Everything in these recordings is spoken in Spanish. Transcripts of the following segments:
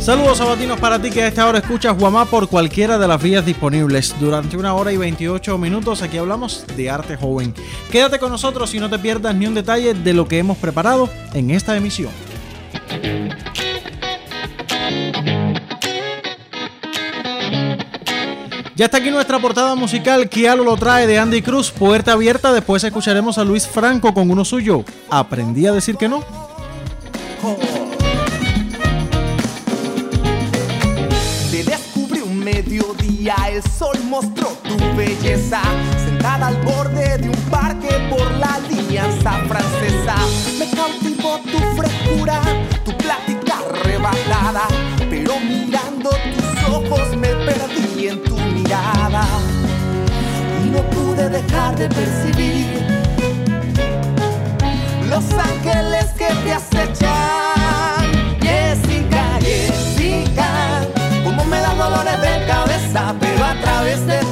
Saludos sabatinos para ti que a esta hora escuchas Guamá por cualquiera de las vías disponibles. Durante una hora y 28 minutos aquí hablamos de arte joven. Quédate con nosotros y no te pierdas ni un detalle de lo que hemos preparado en esta emisión. Ya está aquí nuestra portada musical, Kialo lo trae de Andy Cruz, puerta abierta, después escucharemos a Luis Franco con uno suyo. Aprendí a decir que no. mediodía el sol mostró tu belleza, sentada al borde de un parque por la alianza francesa. Me cautivó tu frescura, tu plática arrebatada, pero mirando tus ojos me perdí en tu y no pude dejar de percibir los ángeles que te acechan. Jessica, Jessica, como me da dolores de cabeza, pero a través de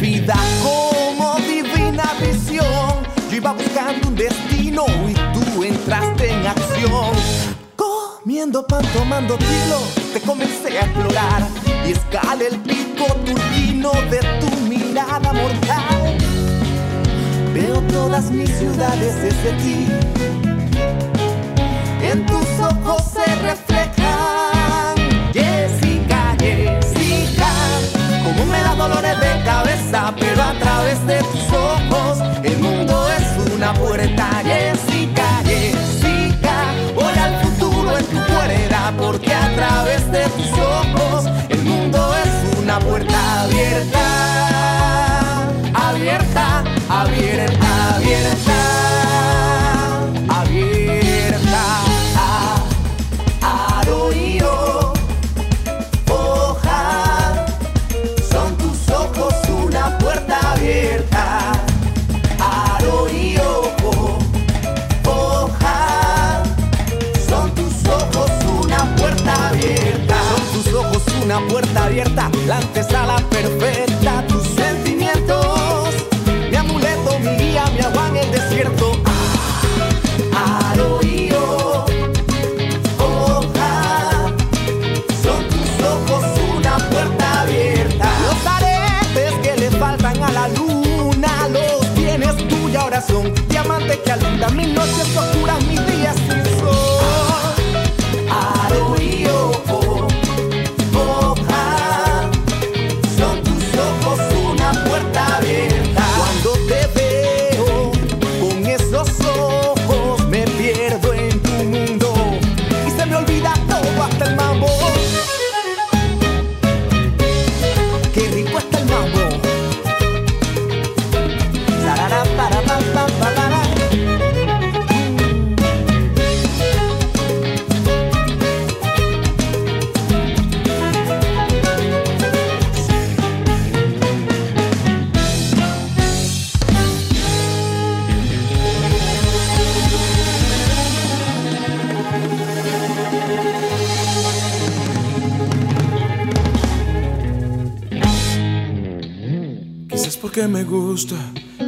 vida como divina visión. Yo iba buscando un destino y tú entraste en acción. Comiendo pan, tomando tilo, te comencé a explorar y escalé el pico turbino de tu mirada mortal. Veo todas mis ciudades desde ti. En tus ojos se reflejan. Dolores de cabeza, pero a través de tus ojos el mundo es una puerta. Jessica, Jessica, voy al futuro en tu puerta, porque a través de tus ojos el mundo es una puerta abierta, una puerta abierta, la antesala perfecta, tus sentimientos, mi amuleto, mi guía, mi agua en el desierto. Ah, Al oído, hoja, son tus ojos una puerta abierta. Los aretes que le faltan a la luna los tienes tú y ahora son diamantes que alumbran mis noches oscuras,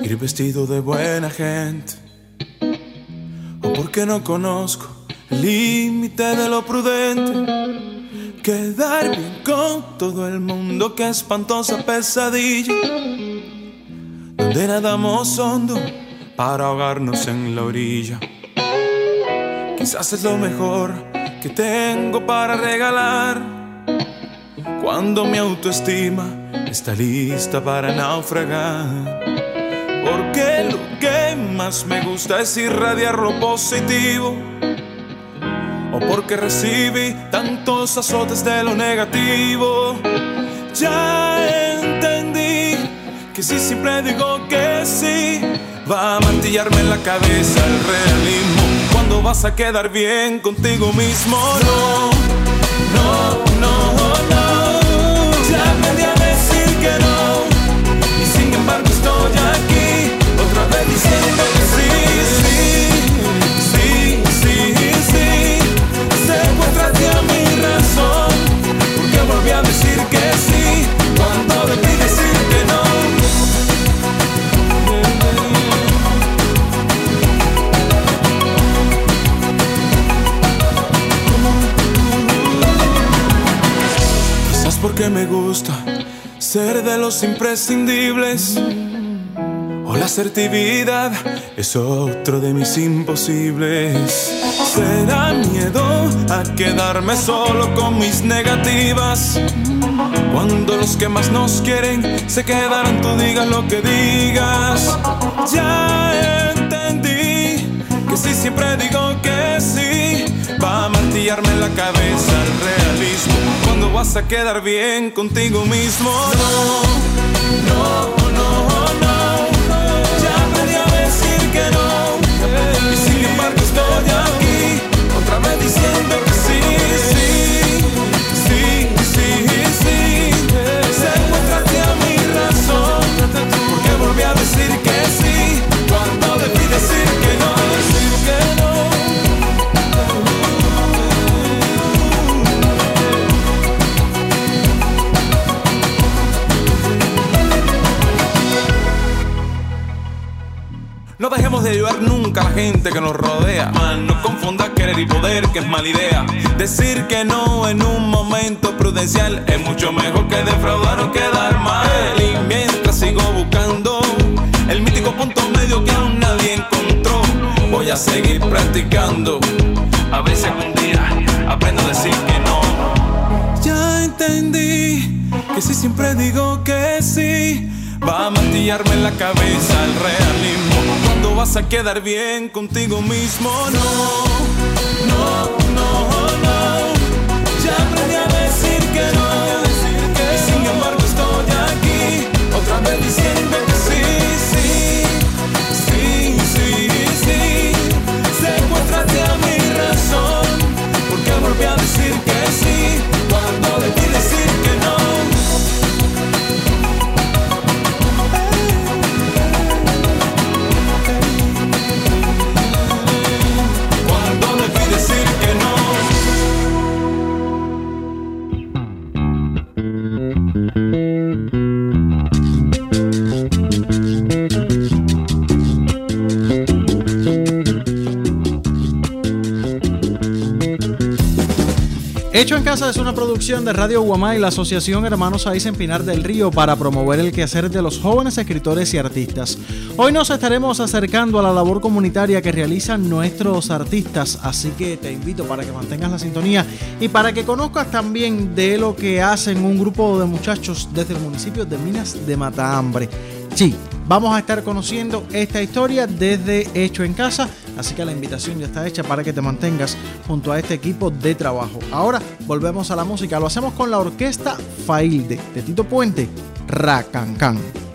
ir vestido de buena gente. O porque no conozco el límite de lo prudente. Quedar bien con todo el mundo, qué espantosa pesadilla. Donde nadamos hondo para ahogarnos en la orilla. Quizás es lo mejor que tengo para regalar. Cuando mi autoestima está lista para naufragar. Lo que más me gusta es irradiar lo positivo. o porque recibí tantos azotes de lo negativo. Ya entendí que si siempre digo que sí, va a mantillarme en la cabeza el realismo. Cuando vas a quedar bien contigo mismo, no, no. Porque me gusta ser de los imprescindibles. O la asertividad es otro de mis imposibles. Será miedo a quedarme solo con mis negativas. Cuando los que más nos quieren se quedaron, tú digas lo que digas. Ya entendí que si siempre digo que sí, va a martillarme la cabeza el realismo. Cuando vas a quedar bien contigo mismo, no, no. diciendo No dejemos de ayudar nunca a la gente que nos rodea. Man, no confundas querer y poder, que es mala idea. Decir que no en un momento prudencial es mucho mejor que defraudar o quedar mal. Y mientras sigo buscando el mítico punto medio que aún nadie encontró, voy a seguir practicando. A ver si algún día aprendo a decir que no. Ya entendí que si siempre digo que sí Va a martillarme la cabeza el realismo. Cuando vas a quedar bien contigo mismo, no, no, no, no. Ya aprendí a decir que no. Y sin embargo estoy aquí, otra vez diciendo Hecho en Casa es una producción de Radio Guamá y la Asociación Hermanos Aís en Pinar del Río para promover el quehacer de los jóvenes escritores y artistas. Hoy nos estaremos acercando a la labor comunitaria que realizan nuestros artistas, así que te invito para que mantengas la sintonía y para que conozcas también de lo que hacen un grupo de muchachos desde el municipio de Minas de Matahambre. Sí, vamos a estar conociendo esta historia desde Hecho en Casa, así que la invitación ya está hecha para que te mantengas junto a este equipo de trabajo. Ahora volvemos a la música, lo hacemos con la orquesta Failde de Tito Puente, Racancán.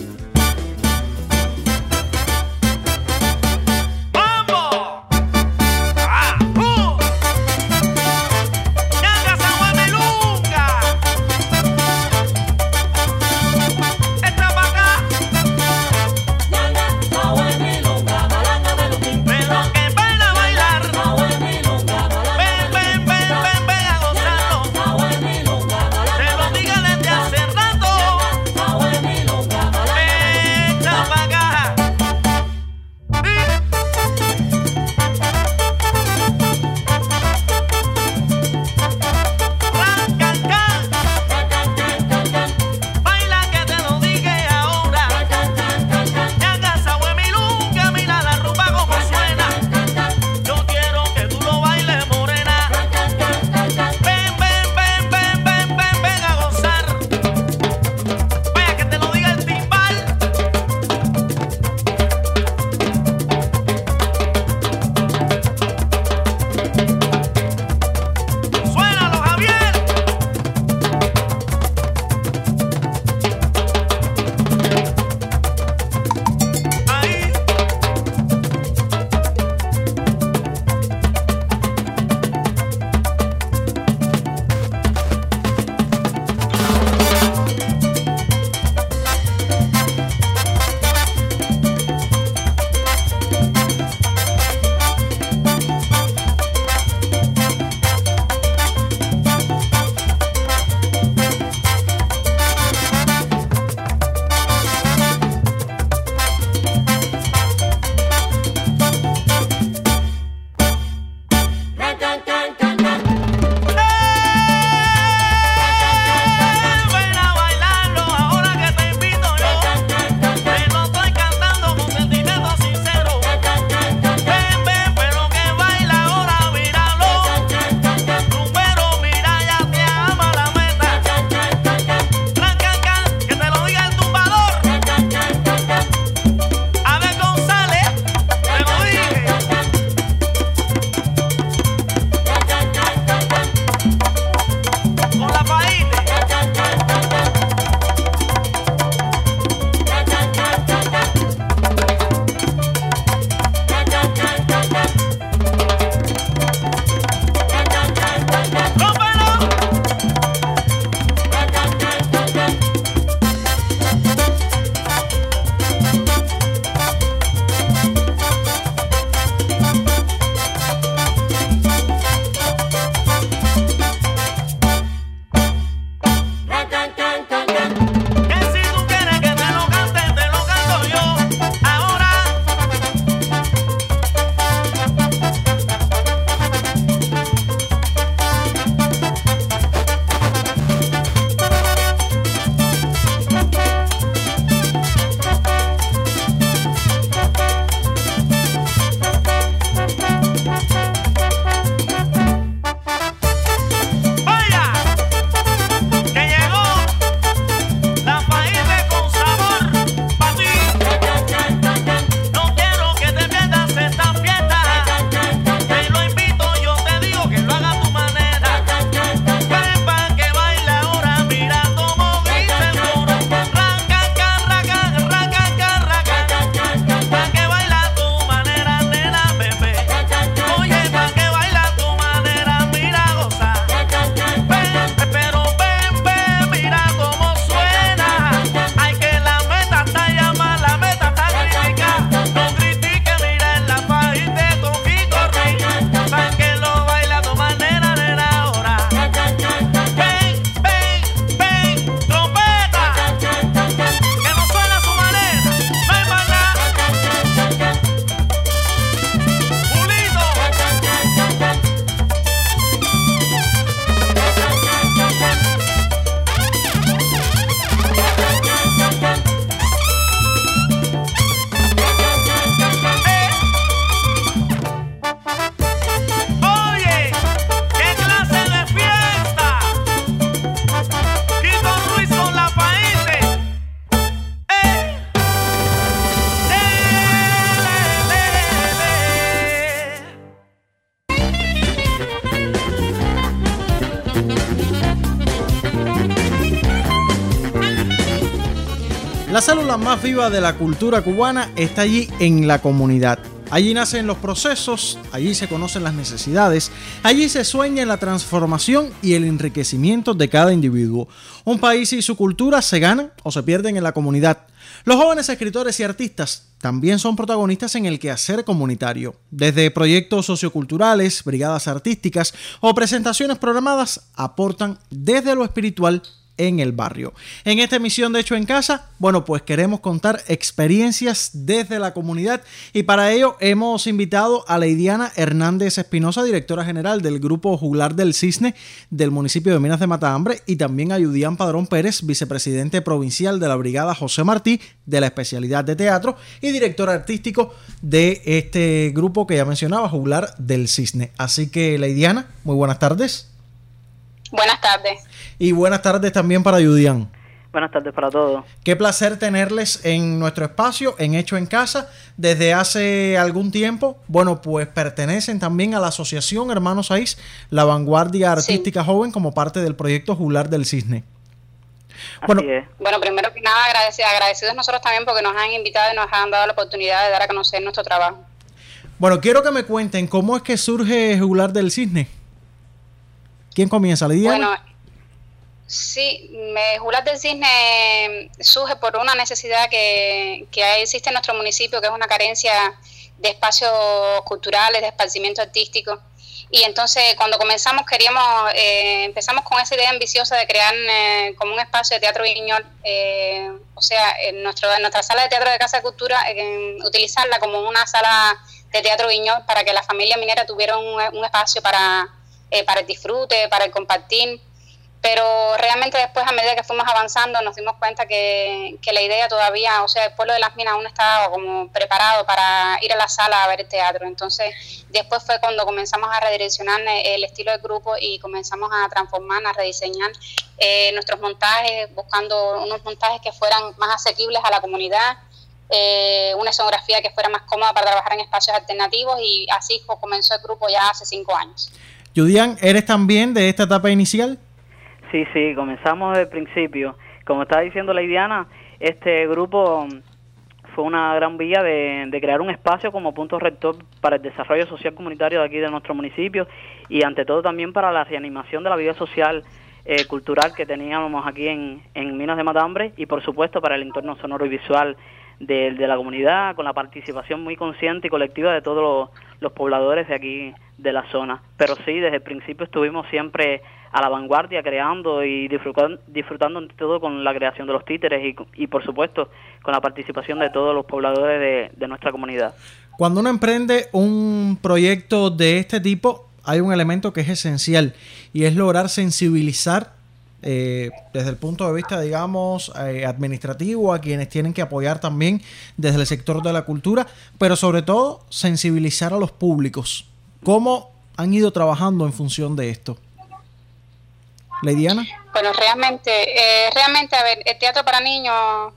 Más viva de la cultura cubana está allí en la comunidad. Allí nacen los procesos, allí se conocen las necesidades, allí se sueña la transformación y el enriquecimiento de cada individuo. Un país y su cultura se ganan o se pierden en la comunidad. Los jóvenes escritores y artistas también son protagonistas en el quehacer comunitario. Desde proyectos socioculturales, brigadas artísticas o presentaciones programadas aportan desde lo espiritual en el barrio. En esta emisión de Hecho en Casa, bueno, pues queremos contar experiencias desde la comunidad y para ello hemos invitado a Leidiana Hernández Espinosa, directora general del Grupo Juglar del Cisne del municipio de Minas de Matahambre y también a Yudián Padrón Pérez, vicepresidente provincial de la Brigada José Martí de la especialidad de teatro y director artístico de este grupo que ya mencionaba, Juglar del Cisne. Así que Leidiana, muy buenas tardes. Buenas tardes. Y buenas tardes también para Yudian. Buenas tardes para todos. Qué placer tenerles en nuestro espacio, en Hecho en Casa, desde hace algún tiempo. Bueno, pues pertenecen también a la Asociación Hermanos Aís, la vanguardia artística joven, como parte del proyecto Jular del Cisne. Bueno, bueno, primero que nada, agradecidos, agradecidos nosotros también porque nos han invitado y nos han dado la oportunidad de dar a conocer nuestro trabajo. Bueno, quiero que me cuenten cómo es que surge Jular del Cisne. ¿Quién comienza, Lidia? Bueno, sí, me, Jular del Cisne surge por una necesidad que, que existe en nuestro municipio, que es una carencia de espacios culturales, de esparcimiento artístico. Y entonces cuando comenzamos queríamos, eh, empezamos con esa idea ambiciosa de crear eh, como un espacio de teatro viñol, eh, o sea, en, nuestro, nuestra sala de teatro de Casa de Cultura, utilizarla como una sala de teatro viñol para que la familia minera tuviera un espacio para eh, para el disfrute, para el compartir. Pero realmente después, a medida que fuimos avanzando, nos dimos cuenta que, la idea todavía, o sea, el pueblo de las minas aún estaba como preparado para ir a la sala a ver el teatro. Entonces, después fue cuando comenzamos a redireccionar el estilo del grupo y comenzamos a transformar, a rediseñar eh, nuestros montajes, buscando unos montajes que fueran más asequibles a la comunidad, eh, una escenografía que fuera más cómoda para trabajar en espacios alternativos y así comenzó el grupo ya hace cinco años. Judian, ¿eres también de esta etapa inicial? Sí, sí, comenzamos desde el principio. Como estaba diciendo la Idiana, este grupo fue una gran vía de, crear un espacio como punto rector para el desarrollo social comunitario de aquí de nuestro municipio y ante todo también para la reanimación de la vida social eh, cultural que teníamos aquí en, en Minas de Matambre y por supuesto para el entorno sonoro y visual de, la comunidad, con la participación muy consciente y colectiva de todos los, pobladores de aquí de la zona. Pero sí, desde el principio estuvimos siempre a la vanguardia, creando y disfrutando, disfrutando todo con la creación de los títeres y, por supuesto con la participación de todos los pobladores de, de nuestra comunidad. Cuando uno emprende un proyecto de este tipo, hay un elemento que es esencial y es lograr sensibilizar eh, desde el punto de vista, digamos, eh, administrativo, a quienes tienen que apoyar también desde el sector de la cultura, pero sobre todo sensibilizar a los públicos. ¿Cómo han ido trabajando en función de esto? Leidiana. Bueno, realmente, eh, realmente, a ver, el teatro para niños,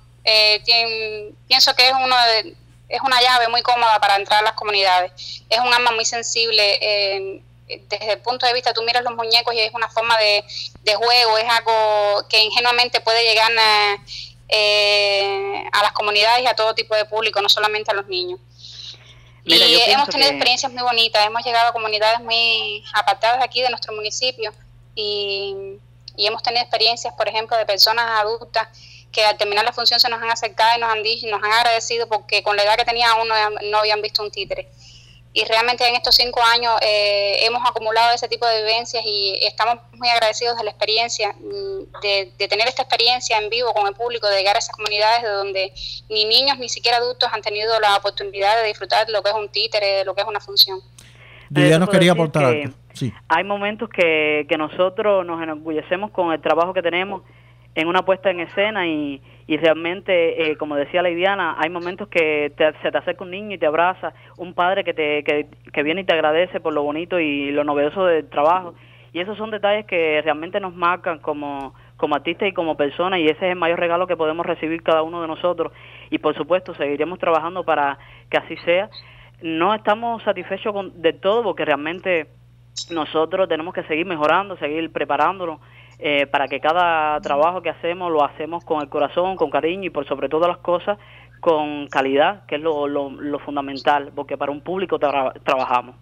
pienso que es uno es una llave muy cómoda para entrar a las comunidades. Es un arma muy sensible desde el punto de vista, tú miras los muñecos y es una forma de, juego, es algo que ingenuamente puede llegar eh, a las comunidades y a todo tipo de público, no solamente a los niños. y hemos tenido experiencias muy bonitas, hemos llegado a comunidades muy apartadas aquí de nuestro municipio y, hemos tenido experiencias, por ejemplo, de personas adultas que al terminar la función se nos han acercado y nos han dicho, nos han agradecido porque con la edad que tenía aún no habían visto un títere y realmente en estos cinco años eh, hemos acumulado ese tipo de vivencias y estamos muy agradecidos de la experiencia, mm, de, tener esta experiencia en vivo con el público, de llegar a esas comunidades de donde ni niños ni siquiera adultos han tenido la oportunidad de disfrutar de lo que es un títere, de lo que es una función. Ya nos quería aportar Hay momentos que, que nosotros nos enorgullecemos con el trabajo que tenemos en una puesta en escena y, y realmente, eh, como decía la Idiana, hay momentos que se te acerca un niño y te abraza, un padre que, te, que, viene y te agradece por lo bonito y lo novedoso del trabajo. Y esos son detalles que realmente nos marcan como, como artistas y como personas y ese es el mayor regalo que podemos recibir cada uno de nosotros. Y por supuesto, seguiremos trabajando para que así sea. No estamos satisfechos con, de todo porque realmente nosotros tenemos que seguir mejorando, seguir preparándonos eh, para que cada trabajo que hacemos lo hacemos con el corazón, con cariño y por sobre todas las cosas con calidad, que es lo, lo, fundamental, porque para un público trabajamos.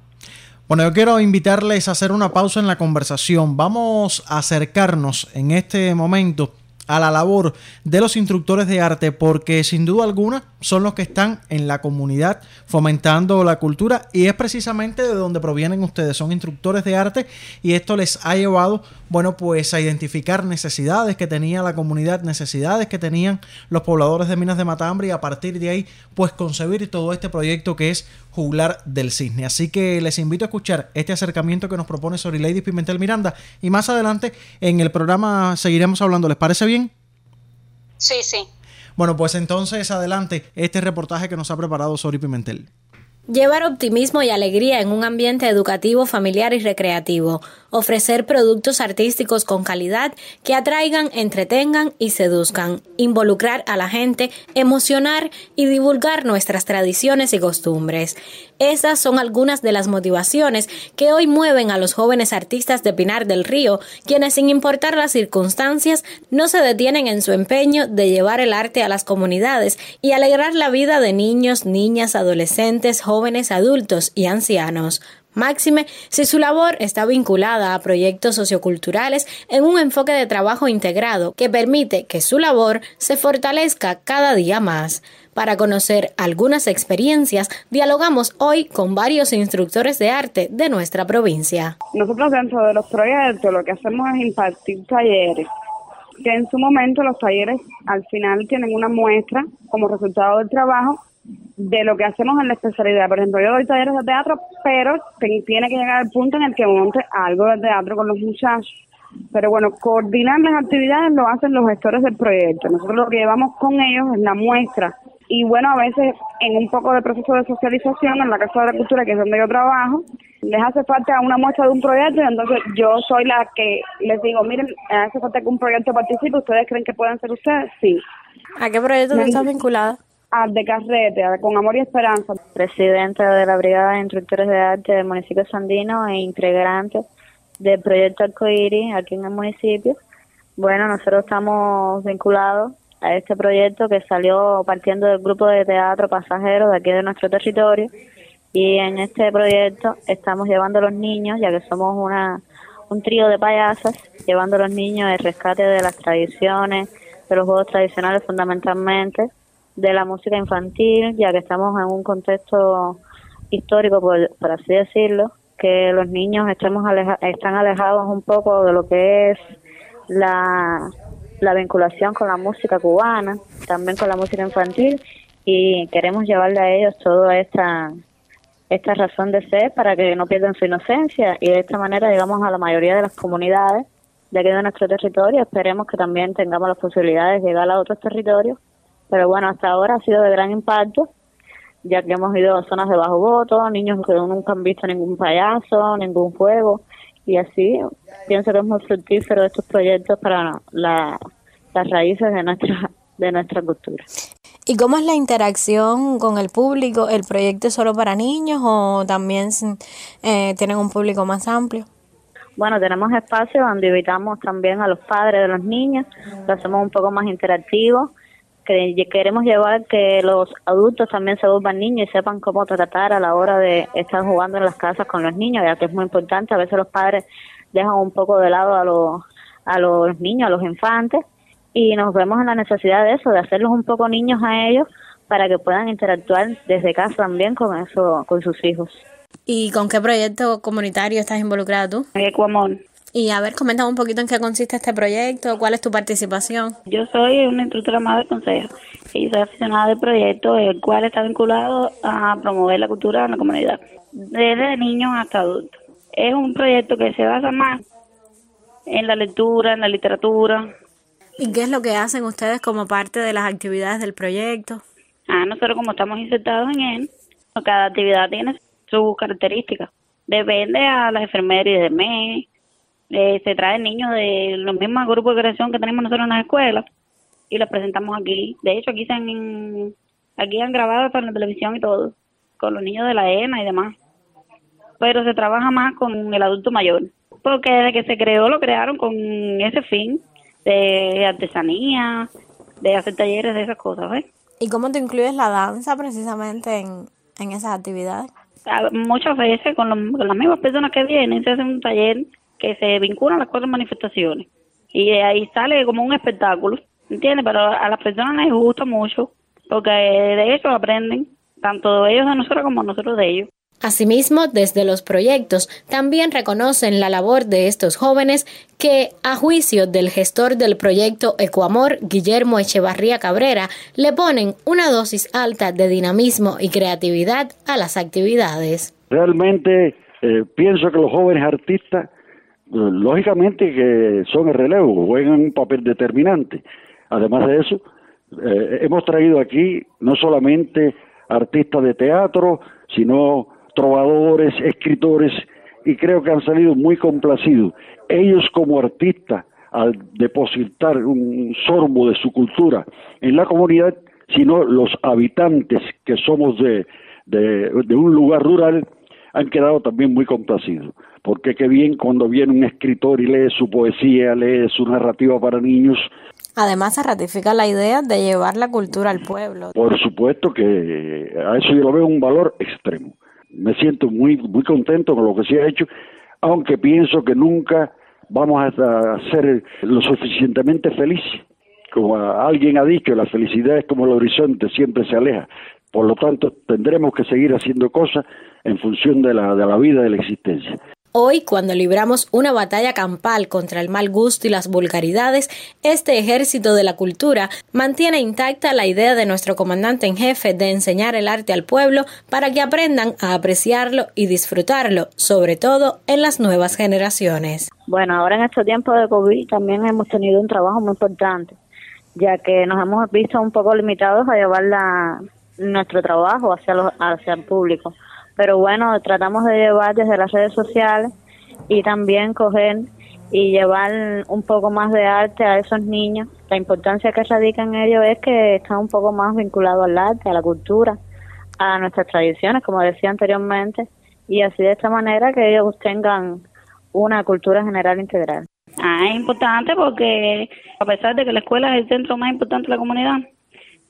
Bueno, yo quiero invitarles a hacer una pausa en la conversación. Vamos a acercarnos en este momento a la labor de los instructores de arte porque sin duda alguna son los que están en la comunidad fomentando la cultura y es precisamente de donde provienen ustedes, son instructores de arte y esto les ha llevado, bueno, pues a identificar necesidades que tenía la comunidad, necesidades que tenían los pobladores de Minas de Matambre y a partir de ahí pues concebir todo este proyecto que es Juglar del Cisne. Así que les invito a escuchar este acercamiento que nos propone Sori Lady Pimentel Miranda y más adelante en el programa seguiremos hablando. ¿Les parece bien? Sí, sí. Bueno, pues entonces adelante este reportaje que nos ha preparado Sori Pimentel. Llevar optimismo y alegría en un ambiente educativo, familiar y recreativo. Ofrecer productos artísticos con calidad que atraigan, entretengan y seduzcan. Involucrar a la gente, emocionar y divulgar nuestras tradiciones y costumbres. Esas son algunas de las motivaciones que hoy mueven a los jóvenes artistas de Pinar del Río, quienes sin importar las circunstancias no se detienen en su empeño de llevar el arte a las comunidades y alegrar la vida de niños, niñas, adolescentes, jóvenes, adultos y ancianos. Máxime si su labor está vinculada a proyectos socioculturales en un enfoque de trabajo integrado que permite que su labor se fortalezca cada día más. Para conocer algunas experiencias, dialogamos hoy con varios instructores de arte de nuestra provincia. Nosotros dentro de los proyectos lo que hacemos es impartir talleres, que en su momento los talleres al final tienen una muestra como resultado del trabajo de lo que hacemos en la especialidad. Por ejemplo, yo doy talleres de teatro, pero tiene que llegar al punto en el que monte algo de teatro con los muchachos. Pero bueno, coordinar las actividades lo hacen los gestores del proyecto. Nosotros lo que llevamos con ellos es la muestra. Y bueno, a veces en un poco de proceso de socialización en la Casa de la Cultura, que es donde yo trabajo, les hace falta una muestra de un proyecto y entonces yo soy la que les digo, miren, hace falta que un proyecto participe, ¿ustedes creen que pueden ser ustedes? Sí. ¿A qué proyecto estás vinculada? De Carrete, con Amor y Esperanza. Presidenta de la Brigada de Instructores de Arte del municipio Sandino e integrante del proyecto Arcoíris aquí en el municipio. Bueno, nosotros estamos vinculados a este proyecto que salió partiendo del grupo de teatro pasajero de aquí de nuestro territorio y en este proyecto estamos llevando a los niños, ya que somos una un trío de payasas, llevando a los niños el rescate de las tradiciones, de los juegos tradicionales fundamentalmente, de la música infantil, ya que estamos en un contexto histórico, por, así decirlo, que los niños estamos están alejados un poco de lo que es la, la vinculación con la música cubana, también con la música infantil, y queremos llevarle a ellos toda esta, esta razón de ser para que no pierdan su inocencia y de esta manera llegamos a la mayoría de las comunidades de aquí de nuestro territorio. Esperemos que también tengamos las posibilidades de llegar a otros territorios pero bueno, hasta ahora ha sido de gran impacto, ya que hemos ido a zonas de bajo voto, niños que nunca han visto ningún payaso, ningún juego, y así pienso que es muy fructífero estos proyectos para las raíces de nuestra, de nuestra cultura. ¿Y cómo es la interacción con el público? ¿El proyecto es solo para niños o también eh, tienen un público más amplio? Bueno, tenemos espacios donde invitamos también a los padres de los niños, lo hacemos un poco más interactivo que queremos llevar que los adultos también se vuelvan niños y sepan cómo tratar a la hora de estar jugando en las casas con los niños, ya que es muy importante. A veces los padres dejan un poco de lado a los, a los niños, a los infantes, y nos vemos en la necesidad de eso, de hacerlos un poco niños a ellos para que puedan interactuar desde casa también con eso, con sus hijos. ¿Y con qué proyecto comunitario estás involucrada tú? Ecuamón. Y a ver, coméntame un poquito en qué consiste este proyecto, cuál es tu participación. Yo soy una instructora más del consejo y soy aficionada del proyecto, el cual está vinculado a promover la cultura en la comunidad, desde niños hasta adultos. Es un proyecto que se basa más en la lectura, en la literatura. ¿Y qué es lo que hacen ustedes como parte de las actividades del proyecto? Ah, nosotros como estamos insertados en él, cada actividad tiene sus características. Depende a las enfermeras de mes, eh, se traen niños de los mismos grupos de creación que tenemos nosotros en las escuelas y los presentamos aquí. De hecho, aquí se han, aquí han grabado para la televisión y todo, con los niños de la ENA y demás. pero se trabaja más con el adulto mayor, porque desde que se creó lo crearon con ese fin de artesanía, de hacer talleres de esas cosas, ¿ves? ¿Y cómo te incluyes la danza precisamente en, en esas actividades? Muchas veces con, con las mismas personas que vienen se hace un taller que se vincula a las cuatro manifestaciones y ahí sale como un espectáculo, ¿entiendes? Pero a las personas les gusta mucho porque de eso aprenden, tanto ellos de nosotros como nosotros de ellos. Asimismo, desde los proyectos también reconocen la labor de estos jóvenes que, a juicio del gestor del proyecto Ecoamor, Guillermo Echevarría Cabrera, le ponen una dosis alta de dinamismo y creatividad a las actividades. Realmente eh, pienso que los jóvenes artistas, lógicamente que son el relevo, juegan un papel determinante. Además de eso, eh, hemos traído aquí no solamente artistas de teatro, sino trovadores, escritores, y creo que han salido muy complacidos. Ellos como artistas, al depositar un sorbo de su cultura en la comunidad, sino los habitantes que somos de, de, de un lugar rural, han quedado también muy complacidos. Porque qué bien cuando viene un escritor y lee su poesía, lee su narrativa para niños, Además, se ratifica la idea de llevar la cultura al pueblo. Por supuesto que a eso yo lo veo un valor extremo. Me siento muy, muy contento con lo que se ha hecho, aunque pienso que nunca vamos a ser lo suficientemente felices. Como alguien ha dicho, la felicidad es como el horizonte, siempre se aleja. Por lo tanto, tendremos que seguir haciendo cosas en función de la, de la vida, de la existencia. Hoy, cuando libramos una batalla campal contra el mal gusto y las vulgaridades, este ejército de la cultura mantiene intacta la idea de nuestro comandante en jefe de enseñar el arte al pueblo para que aprendan a apreciarlo y disfrutarlo, sobre todo en las nuevas generaciones. Bueno, ahora en este tiempo de COVID también hemos tenido un trabajo muy importante, ya que nos hemos visto un poco limitados a llevar nuestro trabajo hacia, los, hacia el público pero bueno, tratamos de llevar desde las redes sociales y también coger y llevar un poco más de arte a esos niños. La importancia que radica en ellos es que están un poco más vinculados al arte, a la cultura, a nuestras tradiciones, como decía anteriormente, y así de esta manera que ellos tengan una cultura general integral. Ah, es importante porque a pesar de que la escuela es el centro más importante de la comunidad,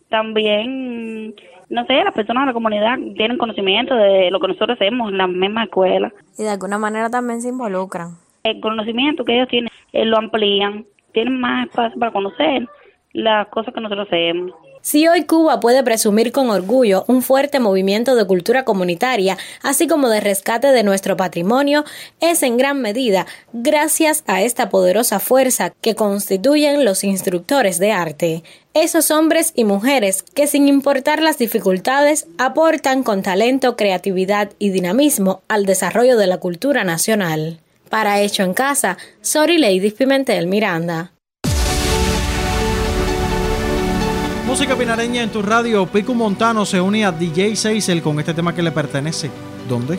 también no sé, las personas de la comunidad tienen conocimiento de lo que nosotros hacemos en la misma escuela. Y de alguna manera también se involucran. El conocimiento que ellos tienen eh, lo amplían, tienen más espacio para conocer las cosas que nosotros hacemos. Si hoy Cuba puede presumir con orgullo un fuerte movimiento de cultura comunitaria, así como de rescate de nuestro patrimonio, es en gran medida gracias a esta poderosa fuerza que constituyen los instructores de arte. Esos hombres y mujeres que sin importar las dificultades aportan con talento, creatividad y dinamismo al desarrollo de la cultura nacional. Para Hecho en Casa, Sori Lady Pimentel Miranda. Música pinareña en tu radio. Pico Montano se une a DJ Seisel con este tema que le pertenece. ¿Dónde?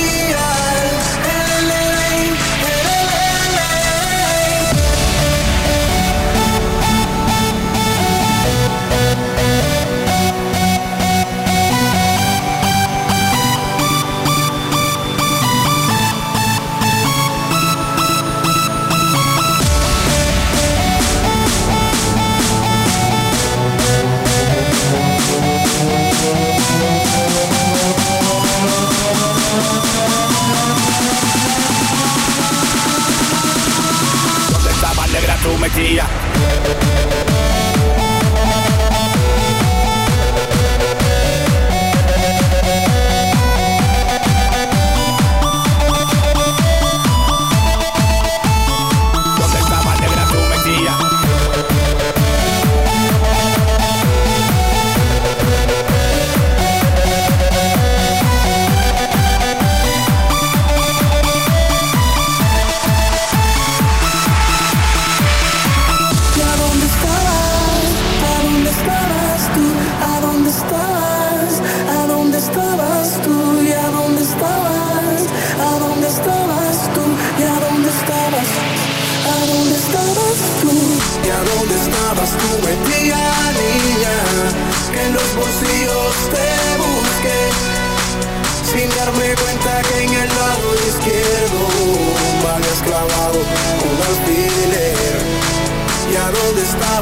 come dia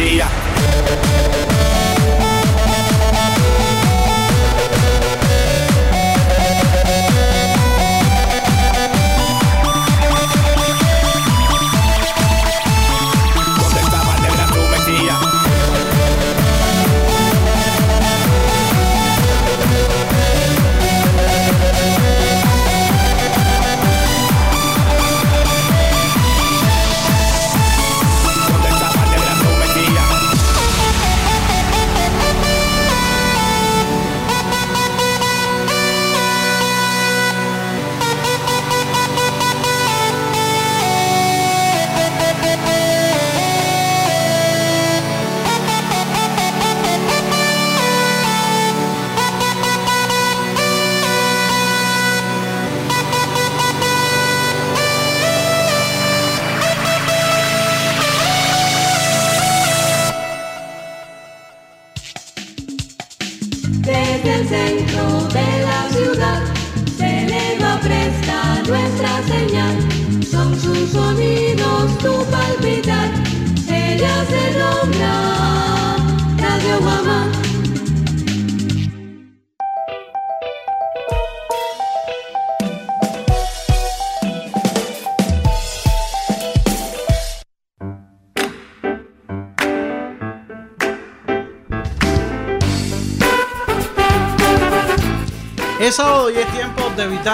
Yeah.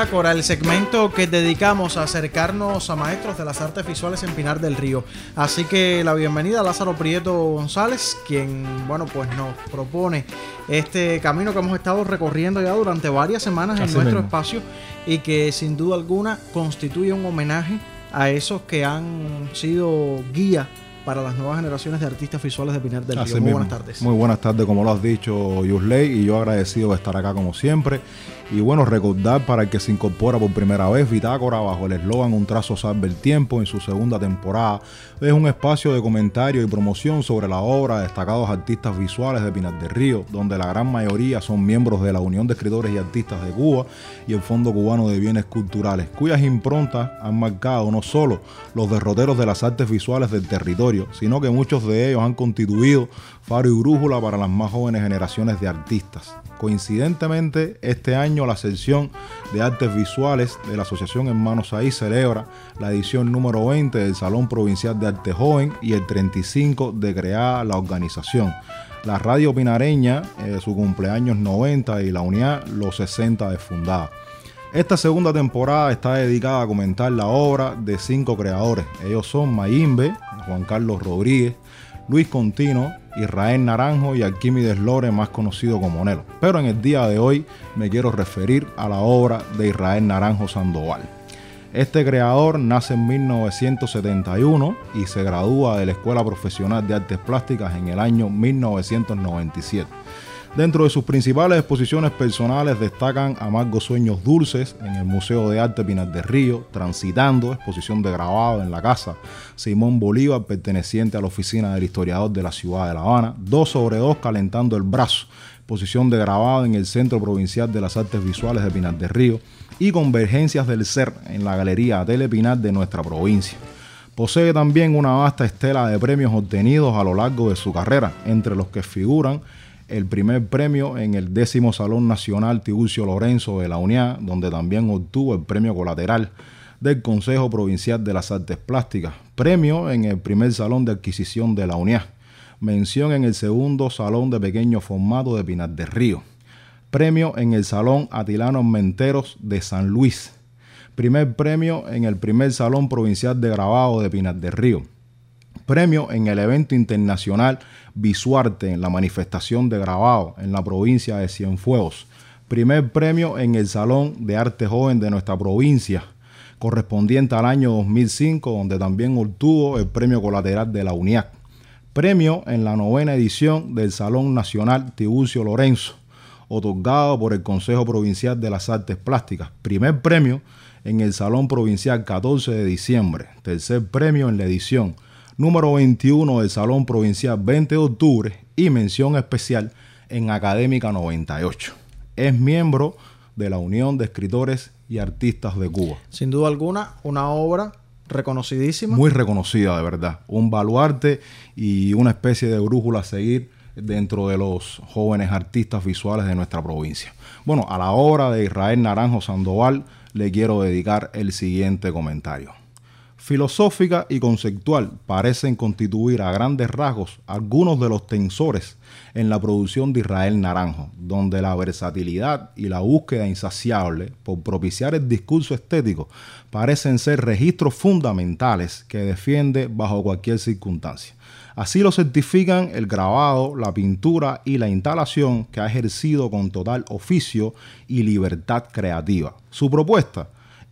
Bitácora, el segmento que dedicamos a acercarnos a maestros de las artes visuales en Pinar del Río. Así que la bienvenida a Lázaro Prieto González, quien, bueno, pues nos propone este camino que hemos estado recorriendo ya durante varias semanas en nuestro espacio y que sin duda alguna constituye un homenaje a esos que han sido guía para las nuevas generaciones de artistas visuales de Pinar del Río. Muy buenas tardes. Muy buenas tardes, como lo has dicho, Yusley, y yo agradecido de estar acá como siempre. Y bueno, recordar para el que se incorpora por primera vez Bitácora bajo el eslogan Un trazo salve el tiempo en su segunda temporada. Es un espacio de comentario y promoción sobre la obra de destacados artistas visuales de Pinar del Río, donde la gran mayoría son miembros de la Unión de Escritores y Artistas de Cuba y el Fondo Cubano de Bienes Culturales, cuyas improntas han marcado no solo los derroteros de las artes visuales del territorio, sino que muchos de ellos han constituido faro y brújula para las más jóvenes generaciones de artistas. Coincidentemente, este año la sección de artes visuales de la Asociación Hermanos Ahí celebra la edición número 20 del Salón Provincial de Arte Joven y el 35 de crear la organización. La radio pinareña, eh, su cumpleaños 90 y la unidad los 60 de fundada. Esta segunda temporada está dedicada a comentar la obra de cinco creadores. Ellos son Mayimbe, Juan Carlos Rodríguez, Luis Contino, Israel Naranjo y Alquímides Lore, más conocido como Nelo. Pero en el día de hoy me quiero referir a la obra de Israel Naranjo Sandoval. Este creador nace en 1971 y se gradúa de la Escuela Profesional de Artes Plásticas en el año 1997. Dentro de sus principales exposiciones personales destacan Amargos Sueños Dulces en el Museo de Arte Pinar del Río, Transitando, exposición de grabado en la casa Simón Bolívar, perteneciente a la oficina del historiador de la ciudad de La Habana, Dos sobre dos Calentando el Brazo, exposición de grabado en el Centro Provincial de las Artes Visuales de Pinar del Río, y Convergencias del Ser en la Galería Telepinar de nuestra provincia. Posee también una vasta estela de premios obtenidos a lo largo de su carrera, entre los que figuran el primer premio en el décimo Salón Nacional Tiburcio Lorenzo de la UNIA, donde también obtuvo el premio colateral del Consejo Provincial de las Artes Plásticas, premio en el primer Salón de Adquisición de la UNIA, mención en el segundo Salón de Pequeño Formato de Pinar del Río, premio en el Salón Atilano Menteros de San Luis, primer premio en el primer Salón Provincial de Grabado de Pinar del Río, premio en el evento internacional Visuarte en la manifestación de grabado en la provincia de Cienfuegos. Primer premio en el Salón de Arte Joven de nuestra provincia, correspondiente al año 2005, donde también obtuvo el premio colateral de la UNIAC. Premio en la novena edición del Salón Nacional Tiburcio Lorenzo, otorgado por el Consejo Provincial de las Artes Plásticas. Primer premio en el Salón Provincial 14 de diciembre. Tercer premio en la edición número 21 del Salón Provincial 20 de octubre y mención especial en Académica 98. Es miembro de la Unión de Escritores y Artistas de Cuba. Sin duda alguna, una obra reconocidísima. Muy reconocida, de verdad. Un baluarte y una especie de brújula a seguir dentro de los jóvenes artistas visuales de nuestra provincia. Bueno, a la obra de Israel Naranjo Sandoval le quiero dedicar el siguiente comentario filosófica y conceptual parecen constituir a grandes rasgos algunos de los tensores en la producción de Israel Naranjo, donde la versatilidad y la búsqueda insaciable por propiciar el discurso estético parecen ser registros fundamentales que defiende bajo cualquier circunstancia. Así lo certifican el grabado, la pintura y la instalación que ha ejercido con total oficio y libertad creativa. Su propuesta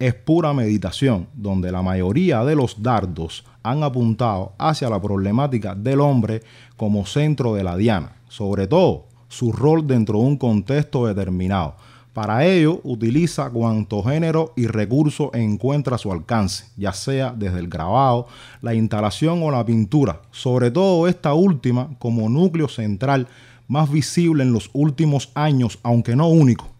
es pura meditación, donde la mayoría de los dardos han apuntado hacia la problemática del hombre como centro de la diana, sobre todo su rol dentro de un contexto determinado. Para ello utiliza cuanto género y recurso encuentra a su alcance, ya sea desde el grabado, la instalación o la pintura, sobre todo esta última como núcleo central más visible en los últimos años, aunque no único,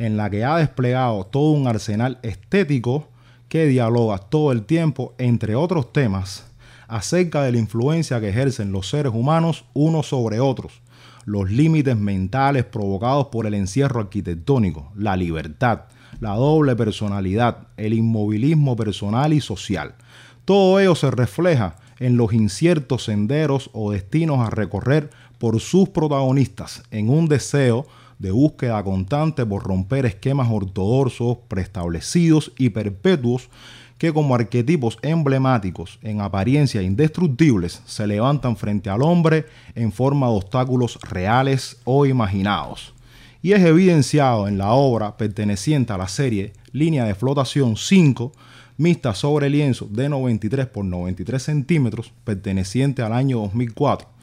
en la que ha desplegado todo un arsenal estético que dialoga todo el tiempo, entre otros temas, acerca de la influencia que ejercen los seres humanos unos sobre otros, los límites mentales provocados por el encierro arquitectónico, la libertad, la doble personalidad, el inmovilismo personal y social. Todo ello se refleja en los inciertos senderos o destinos a recorrer por sus protagonistas en un deseo de búsqueda constante por romper esquemas ortodoxos preestablecidos y perpetuos que como arquetipos emblemáticos en apariencia indestructibles se levantan frente al hombre en forma de obstáculos reales o imaginados. Y es evidenciado en la obra perteneciente a la serie Línea de Flotación 5, mixta sobre lienzo de 93 por 93 centímetros, perteneciente al año 2004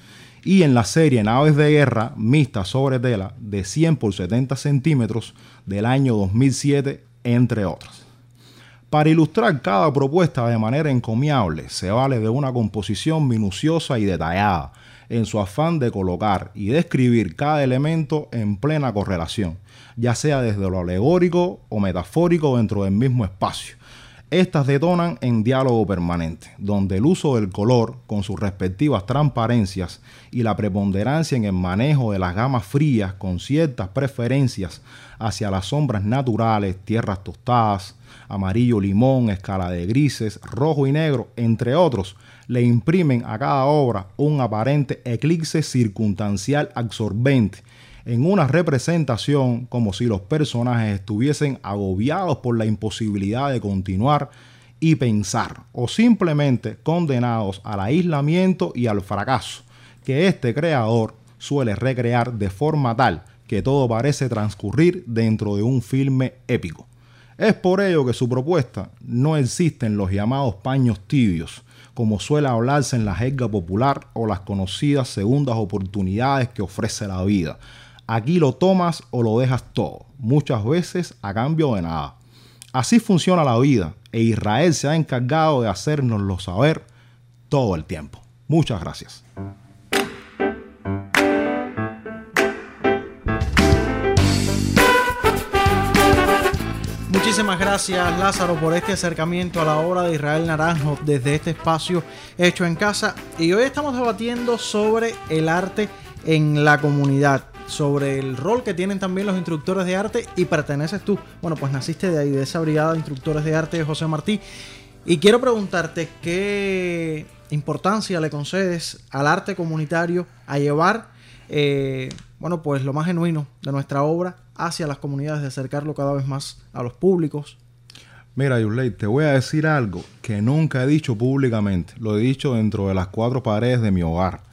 y en la serie Naves de Guerra mixta sobre tela de 100 por 70 centímetros del año 2007, entre otras. Para ilustrar cada propuesta de manera encomiable, se vale de una composición minuciosa y detallada, en su afán de colocar y describir cada elemento en plena correlación, ya sea desde lo alegórico o metafórico dentro del mismo espacio, estas detonan en diálogo permanente, donde el uso del color, con sus respectivas transparencias y la preponderancia en el manejo de las gamas frías con ciertas preferencias hacia las sombras naturales, tierras tostadas, amarillo limón, escala de grises, rojo y negro, entre otros, le imprimen a cada obra un aparente eclipse circunstancial absorbente en una representación como si los personajes estuviesen agobiados por la imposibilidad de continuar y pensar, o simplemente condenados al aislamiento y al fracaso, que este creador suele recrear de forma tal que todo parece transcurrir dentro de un filme épico. Es por ello que su propuesta no existe en los llamados paños tibios, como suele hablarse en la jerga popular o las conocidas segundas oportunidades que ofrece la vida. Aquí lo tomas o lo dejas todo, muchas veces a cambio de nada. Así funciona la vida e Israel se ha encargado de hacernoslo saber todo el tiempo. Muchas gracias. Muchísimas gracias Lázaro por este acercamiento a la obra de Israel Naranjo desde este espacio hecho en casa. Y hoy estamos debatiendo sobre el arte en la comunidad, sobre el rol que tienen también los instructores de arte y perteneces tú. Bueno, pues naciste de ahí, de esa brigada de instructores de arte de José Martí. Y quiero preguntarte qué importancia le concedes al arte comunitario a llevar, eh, bueno, pues lo más genuino de nuestra obra hacia las comunidades, de acercarlo cada vez más a los públicos. Mira, Yulei, te voy a decir algo que nunca he dicho públicamente. Lo he dicho dentro de las cuatro paredes de mi hogar.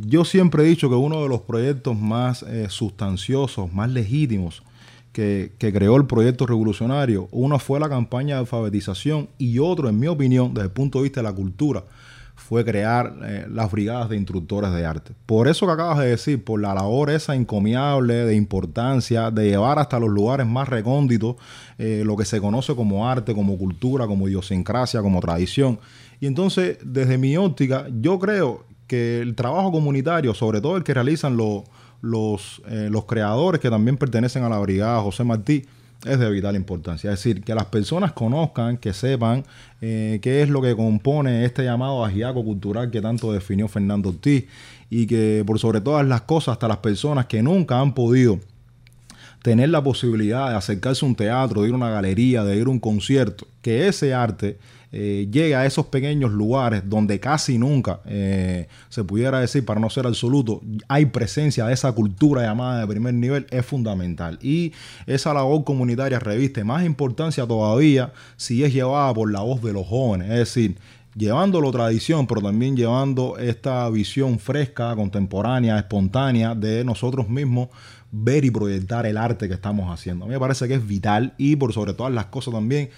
Yo siempre he dicho que uno de los proyectos más eh, sustanciosos, más legítimos que, que, creó el proyecto revolucionario, uno fue la campaña de alfabetización y otro, en mi opinión, desde el punto de vista de la cultura, fue crear eh, las brigadas de instructores de arte. Por eso que acabas de decir, por la labor esa encomiable de importancia de llevar hasta los lugares más recónditos eh, lo que se conoce como arte, como cultura, como idiosincrasia, como tradición. Y entonces, desde mi óptica, yo creo que el trabajo comunitario, sobre todo el que realizan los, eh, los creadores que también pertenecen a la brigada José Martí, es de vital importancia. Es decir, que las personas conozcan, que sepan eh, qué es lo que compone este llamado agiaco cultural que tanto definió Fernando Ortiz y que por sobre todas las cosas, hasta las personas que nunca han podido tener la posibilidad de acercarse a un teatro, de ir a una galería, de ir a un concierto, que ese arte eh, llega a esos pequeños lugares donde casi nunca eh, se pudiera decir, para no ser absoluto, hay presencia de esa cultura llamada de primer nivel, es fundamental. Y esa labor comunitaria reviste más importancia todavía si es llevada por la voz de los jóvenes, es decir, llevando la tradición, pero también llevando esta visión fresca, contemporánea, espontánea de nosotros mismos ver y proyectar el arte que estamos haciendo. A mí me parece que es vital y por sobre todas las cosas también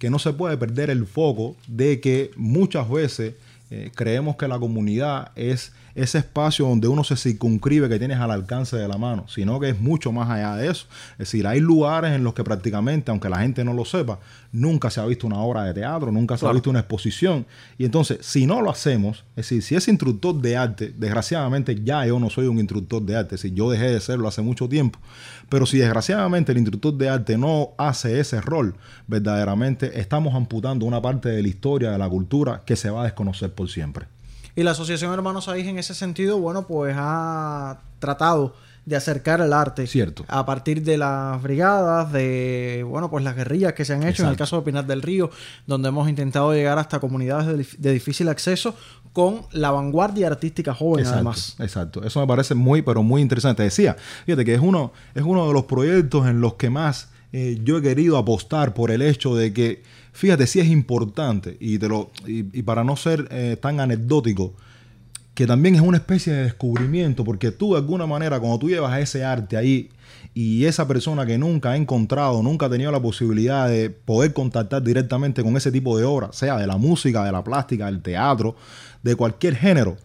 que no se puede perder el foco de que muchas veces eh, creemos que la comunidad es ese espacio donde uno se circunscribe que tienes al alcance de la mano, sino que es mucho más allá de eso. Es decir, hay lugares en los que prácticamente, aunque la gente no lo sepa, nunca se ha visto una obra de teatro, nunca se ha visto una exposición. Y entonces, si no lo hacemos, es decir, si ese instructor de arte, desgraciadamente ya yo no soy un instructor de arte, es decir, yo dejé de serlo hace mucho tiempo, pero si desgraciadamente el instructor de arte no hace ese rol, verdaderamente estamos amputando una parte de la historia, de la cultura que se va a desconocer por siempre. Y la Asociación Hermanos Aís en ese sentido, bueno, pues ha tratado de acercar el arte Cierto. a partir de las brigadas, de bueno, pues las guerrillas que se han hecho en el caso de Pinar del Río, donde hemos intentado llegar hasta comunidades de, difícil acceso con la vanguardia artística joven además. Exacto, eso me parece muy pero muy interesante. Decía, fíjate que es uno es uno de los proyectos en los que más eh, yo he querido apostar por el hecho de que Fíjate, si es importante, y, te lo, y, para no ser eh, tan anecdótico, que también es una especie de descubrimiento, porque tú de alguna manera, cuando tú llevas ese arte ahí, y esa persona que nunca ha encontrado, nunca ha tenido la posibilidad de poder contactar directamente con ese tipo de obra, sea de la música, de la plástica, del teatro, de cualquier género,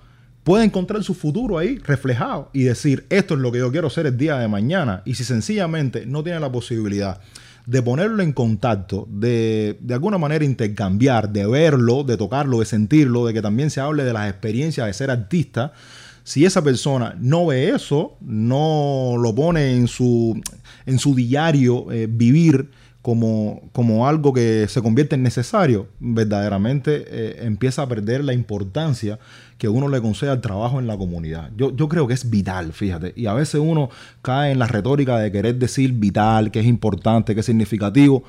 puede encontrar su futuro ahí reflejado y decir, esto es lo que yo quiero ser el día de mañana. Y si sencillamente no tiene la posibilidad de ponerlo en contacto, de de alguna manera intercambiar, de verlo, de tocarlo, de sentirlo, de que también se hable de las experiencias de ser artista. Si esa persona no ve eso, no lo pone en su, en su diario eh, vivir, como, como, algo que se convierte en necesario, verdaderamente eh, empieza a perder la importancia que uno le concede al trabajo en la comunidad. Yo, yo creo que es vital, fíjate. Y a veces uno cae en la retórica de querer decir vital, que es importante, que es significativo.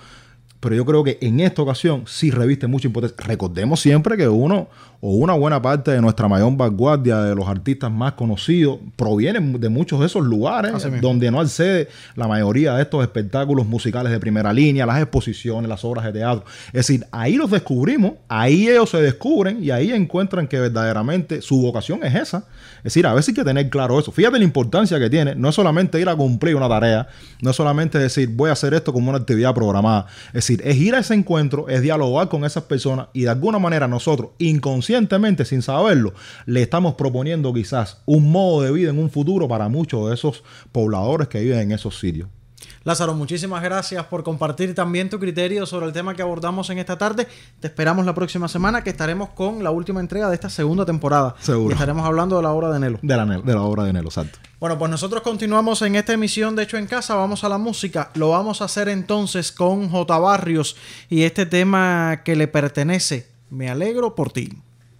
pero yo creo que en esta ocasión sí reviste mucha importancia. Recordemos siempre que uno o una buena parte de nuestra mayor vanguardia de los artistas más conocidos provienen de muchos de esos lugares donde no accede la mayoría de estos espectáculos musicales de primera línea, las exposiciones, las obras de teatro. Es decir, ahí los descubrimos, ahí ellos se descubren y ahí encuentran que verdaderamente su vocación es esa. Es decir, a veces hay que tener claro eso. Fíjate la importancia que tiene, no es solamente ir a cumplir una tarea, no es solamente decir voy a hacer esto como una actividad programada. Es decir, es ir a ese encuentro, es dialogar con esas personas y de alguna manera nosotros, inconscientemente, sin saberlo, le estamos proponiendo quizás un modo de vida en un futuro para muchos de esos pobladores que viven en esos sitios. Lázaro, muchísimas gracias por compartir también tu criterio sobre el tema que abordamos en esta tarde. Te esperamos la próxima semana que estaremos con la última entrega de esta segunda temporada. Seguro. Y estaremos hablando de la obra de Nelo. De la, de la obra de Nelo, exacto. Bueno, pues nosotros continuamos en esta emisión de Hecho en Casa. Vamos a la música. Lo vamos a hacer entonces con J. Barrios y este tema que le pertenece. Me alegro por ti.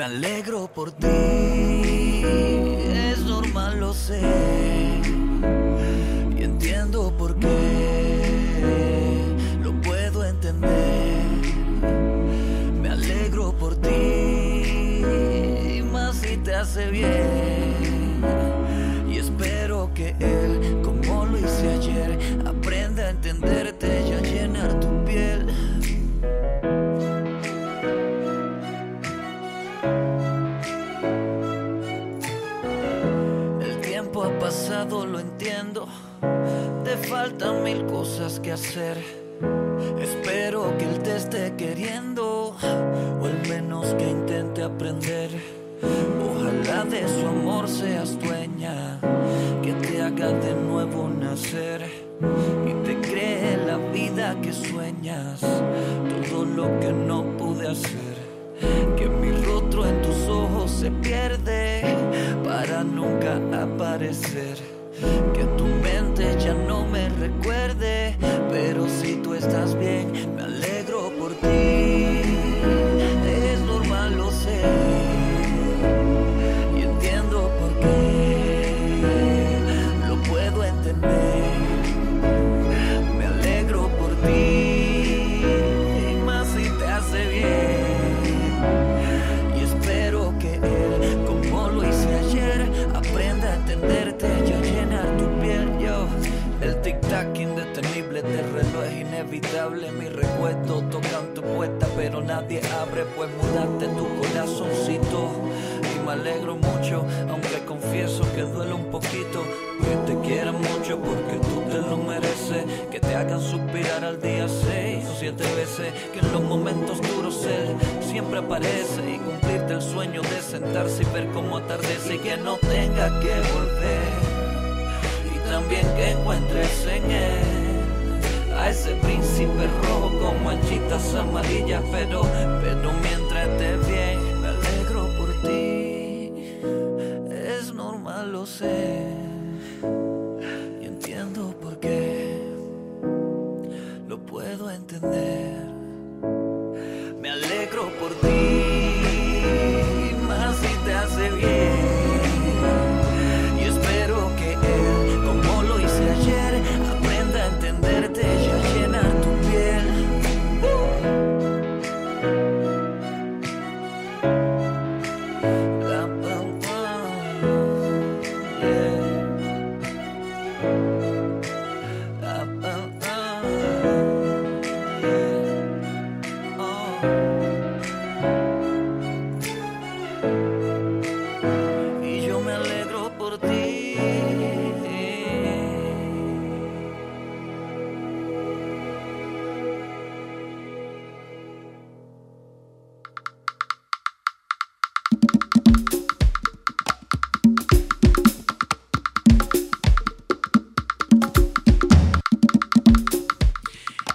my leg. said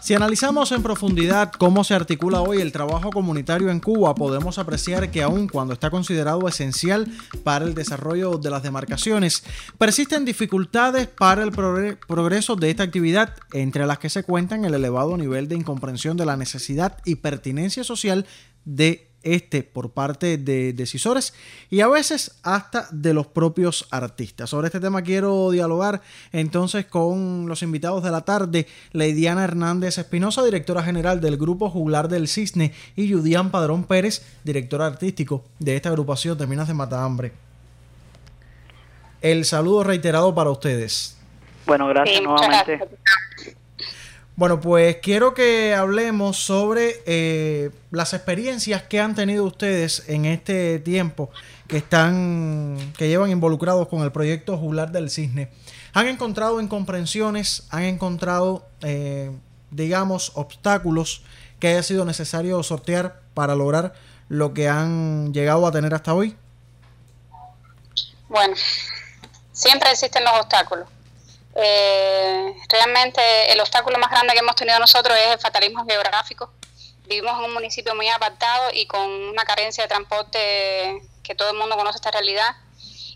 Si analizamos en profundidad cómo se articula hoy el trabajo comunitario en Cuba, podemos apreciar que aun cuando está considerado esencial para el desarrollo de las demarcaciones, persisten dificultades para el progreso de esta actividad, entre las que se cuentan el elevado nivel de incomprensión de la necesidad y pertinencia social de este por parte de decisores y a veces hasta de los propios artistas. Sobre este tema quiero dialogar entonces con los invitados de la tarde, Leidiana Hernández Espinosa, directora general del Grupo Juglar del Cisne, y Judián Padrón Pérez, director artístico de esta agrupación de Minas de Matahambre. El saludo reiterado para ustedes. Bueno, gracias nuevamente. Bueno, pues quiero que hablemos sobre eh, las experiencias que han tenido ustedes en este tiempo que están, que llevan involucrados con el proyecto Juglar del Cisne. ¿Han encontrado incomprensiones? ¿Han encontrado, eh, digamos, obstáculos que haya sido necesario sortear para lograr lo que han llegado a tener hasta hoy? Bueno, siempre existen los obstáculos eh, realmente el obstáculo más grande que hemos tenido nosotros es el fatalismo geográfico. Vivimos en un municipio muy apartado y con una carencia de transporte que todo el mundo conoce esta realidad.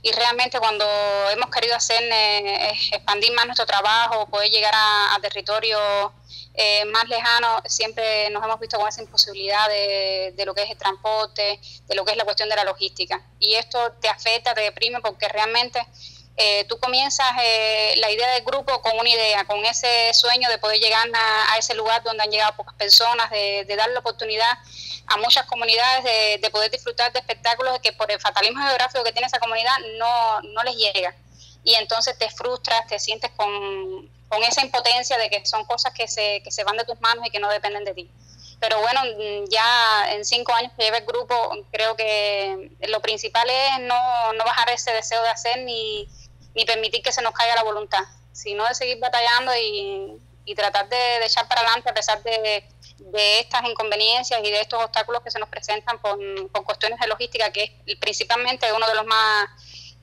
Y realmente cuando hemos querido hacer eh, expandir más nuestro trabajo, poder llegar a, territorios eh, más lejanos, siempre nos hemos visto con esa imposibilidad de, de, lo que es el transporte, de lo que es la cuestión de la logística. Y esto te afecta, te deprime porque realmente eh, tú comienzas eh, la idea del grupo con una idea, con ese sueño de poder llegar a, ese lugar donde han llegado pocas personas, de, dar la oportunidad a muchas comunidades de, poder disfrutar de espectáculos que por el fatalismo geográfico que tiene esa comunidad no, no les llega. Y entonces te frustras, te sientes con, con esa impotencia de que son cosas que se, que se van de tus manos y que no dependen de ti. Pero bueno, ya en cinco años que lleva el grupo, creo que lo principal es no, no bajar ese deseo de hacer ni, ni permitir que se nos caiga la voluntad, sino de seguir batallando y, tratar de, echar para adelante a pesar de, estas inconveniencias y de estos obstáculos que se nos presentan por, cuestiones de logística, que es principalmente uno de los más,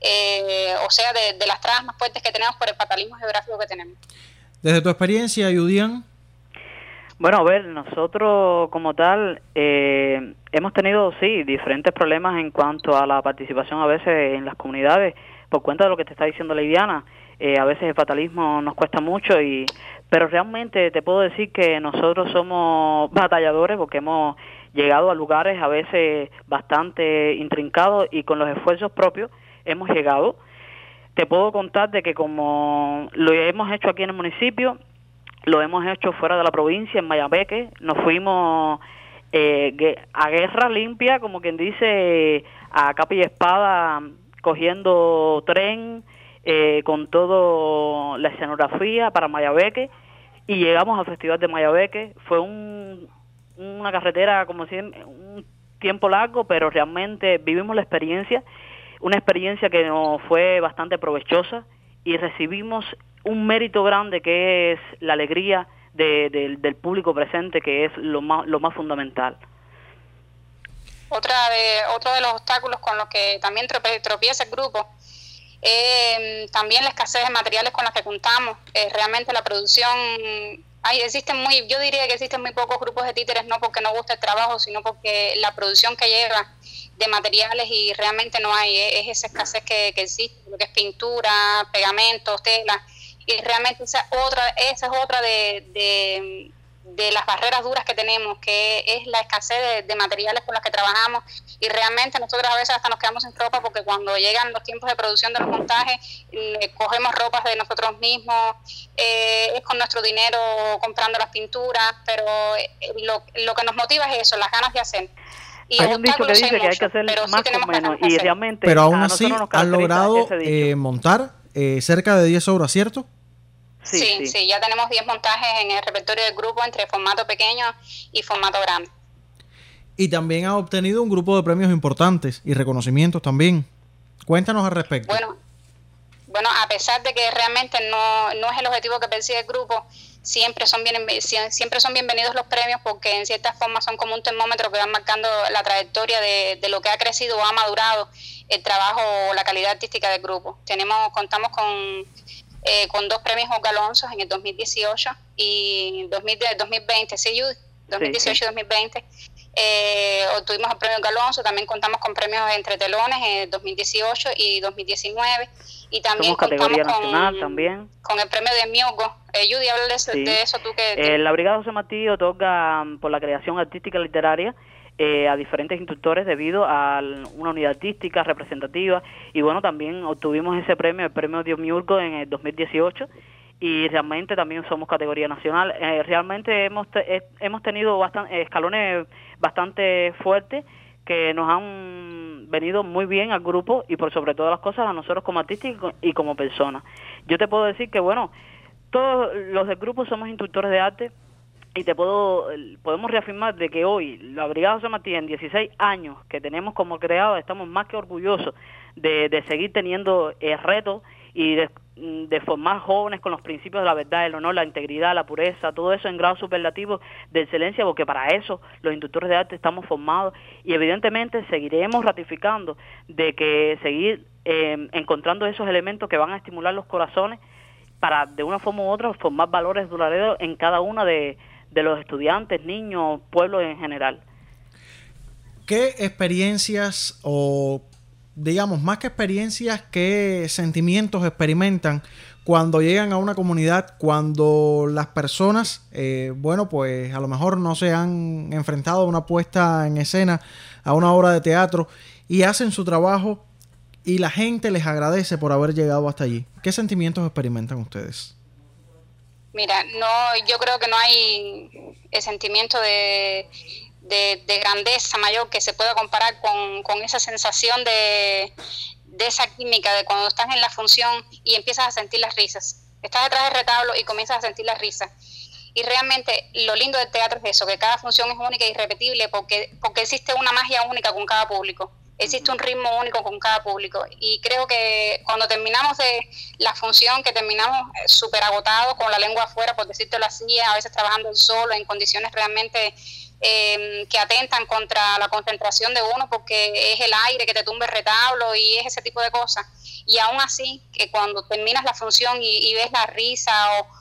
eh, o sea, de, las trabas más fuertes que tenemos por el fatalismo geográfico que tenemos. Desde tu experiencia, Yudian. Bueno, a ver, nosotros como tal eh, hemos tenido, sí, diferentes problemas en cuanto a la participación a veces en las comunidades por cuenta de lo que te está diciendo Leidiana, eh, a veces el fatalismo nos cuesta mucho y pero realmente te puedo decir que nosotros somos batalladores porque hemos llegado a lugares a veces bastante intrincados y con los esfuerzos propios hemos llegado. Te puedo contar de que como lo hemos hecho aquí en el municipio, lo hemos hecho fuera de la provincia, en Mayabeque, nos fuimos eh, a guerra limpia, como quien dice, a capa y espada cogiendo tren eh, con toda la escenografía para Mayabeque y llegamos al Festival de Mayabeque. Fue un, una carretera, como un tiempo largo, pero realmente vivimos la experiencia, una experiencia que nos fue bastante provechosa y recibimos un mérito grande que es la alegría del público presente, que es lo más, lo más fundamental. Otra de, otro de los obstáculos con los que también tropieza el grupo eh, también la escasez de materiales con los que contamos. Eh, realmente la producción, hay, existen muy, yo diría que existen muy pocos grupos de títeres, no porque no guste el trabajo, sino porque la producción que lleva de materiales y realmente no hay, es, esa escasez que, existe, lo que es pintura, pegamentos, tela, y realmente esa, otra, esa es otra de las barreras duras que tenemos, que es la escasez de, materiales con los que trabajamos y realmente nosotros a veces hasta nos quedamos sin ropa porque cuando llegan los tiempos de producción de los montajes cogemos ropas de nosotros mismos, eh, es con nuestro dinero comprando las pinturas, pero eh, lo, lo, que nos motiva es eso, las ganas de hacer. Y hay un dicho que dice que hay que hacer más o menos y realmente pero aún así han logrado eh, montar cerca de 10 obras, ¿cierto? Sí, sí, ya tenemos 10 montajes en el repertorio del grupo entre formato pequeño y formato grande. Y también ha obtenido un grupo de premios importantes y reconocimientos también. Cuéntanos al respecto. Bueno, bueno a pesar de que realmente no, no es el objetivo que persigue el grupo, siempre son, bien, siempre son bienvenidos los premios porque en cierta forma son como un termómetro que van marcando la trayectoria de, de lo que ha crecido o ha madurado el trabajo o la calidad artística del grupo. Tenemos, contamos con eh, con dos premios Oscar Alonso en el 2018 y 2020, sí, 2018 y 2020. Eh, obtuvimos el premio Galonso, también contamos con premios entre telones en 2018 y 2019 y también categoría nacional también con el premio de Miugo. Eh, Judy, habla de, eso tú que... Eh, la Brigada José Martí otorga mm, por la creación artística literaria eh, a diferentes instructores debido a una unidad artística representativa y bueno, también obtuvimos ese premio, el premio de Miurgo en el 2018 y realmente también somos categoría nacional. Eh, realmente hemos, hemos tenido bastante, escalones bastante fuertes que nos han venido muy bien al grupo y por sobre todas las cosas a nosotros como artistas y como personas. Yo te puedo decir que, bueno, todos los del grupo somos instructores de arte y te puedo podemos reafirmar de que hoy la Brigada José Martí en 16 años que tenemos como creado estamos más que orgullosos de, de seguir teniendo el reto y de, de, formar jóvenes con los principios de la verdad, el honor, la integridad, la pureza, todo eso en grado superlativo de excelencia, porque para eso los instructores de arte estamos formados y evidentemente seguiremos ratificando de que seguir eh, encontrando esos elementos que van a estimular los corazones para de una forma u otra formar valores duraderos en cada una de, de los estudiantes, niños, pueblos en general. ¿Qué experiencias o digamos, más que experiencias, qué sentimientos experimentan cuando llegan a una comunidad, cuando las personas, eh, bueno, pues a lo mejor no se han enfrentado a una puesta en escena, a una obra de teatro, y hacen su trabajo y la gente les agradece por haber llegado hasta allí. ¿Qué sentimientos experimentan ustedes? Mira, no, yo creo que no hay el sentimiento de de, grandeza mayor que se pueda comparar con, esa sensación de, esa química de cuando estás en la función y empiezas a sentir las risas. Estás detrás del retablo y comienzas a sentir las risas. Y realmente lo lindo del teatro es eso, que cada función es única y irrepetible porque, porque existe una magia única con cada público. Existe un ritmo único con cada público. Y creo que cuando terminamos de la función, que terminamos eh, súper agotados, con la lengua afuera, por decirte así, a veces trabajando solo, en condiciones realmente eh, que atentan contra la concentración de uno porque es el aire que te tumbe el retablo y es ese tipo de cosas. Y aún así, que cuando terminas la función y, ves la risa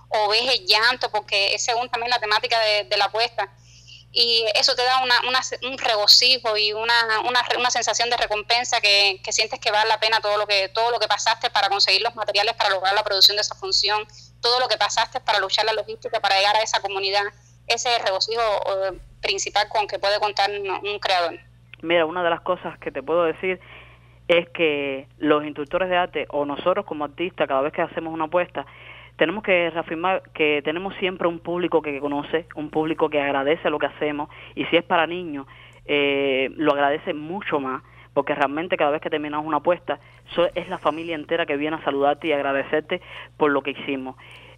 o, ves el llanto, porque es según también la temática de, la apuesta, y eso te da una, un regocijo y una, una, una sensación de recompensa que, que, sientes que vale la pena todo lo que todo lo que pasaste para conseguir los materiales para lograr la producción de esa función, todo lo que pasaste para luchar la logística para llegar a esa comunidad. Ese es el regocijo principal con que puede contar un, creador. Mira, una de las cosas que te puedo decir es que los instructores de arte o nosotros como artistas, cada vez que hacemos una apuesta, tenemos que reafirmar que tenemos siempre un público que conoce, un público que agradece lo que hacemos y si es para niños, eh, lo agradece mucho más porque realmente cada vez que terminamos una apuesta es la familia entera que viene a saludarte y agradecerte por lo que hicimos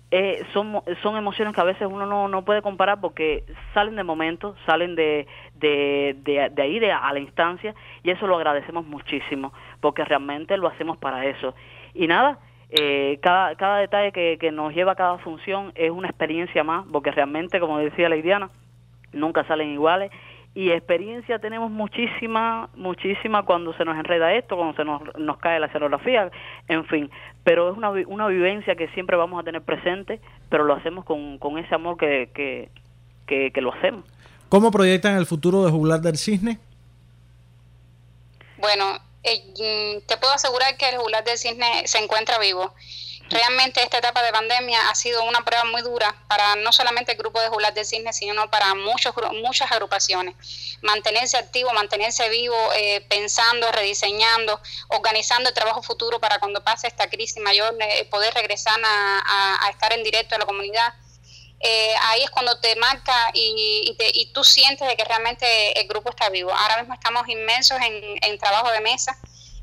eh, son, son emociones que a veces uno no, no puede comparar porque salen de momento, salen de, de, de, ahí, de, a la instancia, y eso lo agradecemos muchísimo, porque realmente lo hacemos para eso. Y nada, eh, cada, cada detalle que, que nos lleva a cada función es una experiencia más, porque realmente, como decía la Idiana, nunca salen iguales y experiencia tenemos muchísima, muchísima cuando se nos enreda esto, cuando se nos, nos cae la escenografía, en fin, pero es una, una vivencia que siempre vamos a tener presente, pero lo hacemos con, con ese amor que, que, que, lo hacemos. ¿Cómo proyectan el futuro de Juglar del Cisne? Bueno, eh, te puedo asegurar que el Juglar del Cisne se encuentra vivo. Realmente esta etapa de pandemia ha sido una prueba muy dura para no solamente el grupo de Julat de Cisne, sino para muchos, muchas agrupaciones. Mantenerse activo, mantenerse vivo, eh, pensando, rediseñando, organizando el trabajo futuro para cuando pase esta crisis mayor, eh, poder regresar a, estar en directo a la comunidad. Eh, ahí es cuando te marca y, y, tú sientes de que realmente el grupo está vivo. Ahora mismo estamos inmensos en, en trabajo de mesa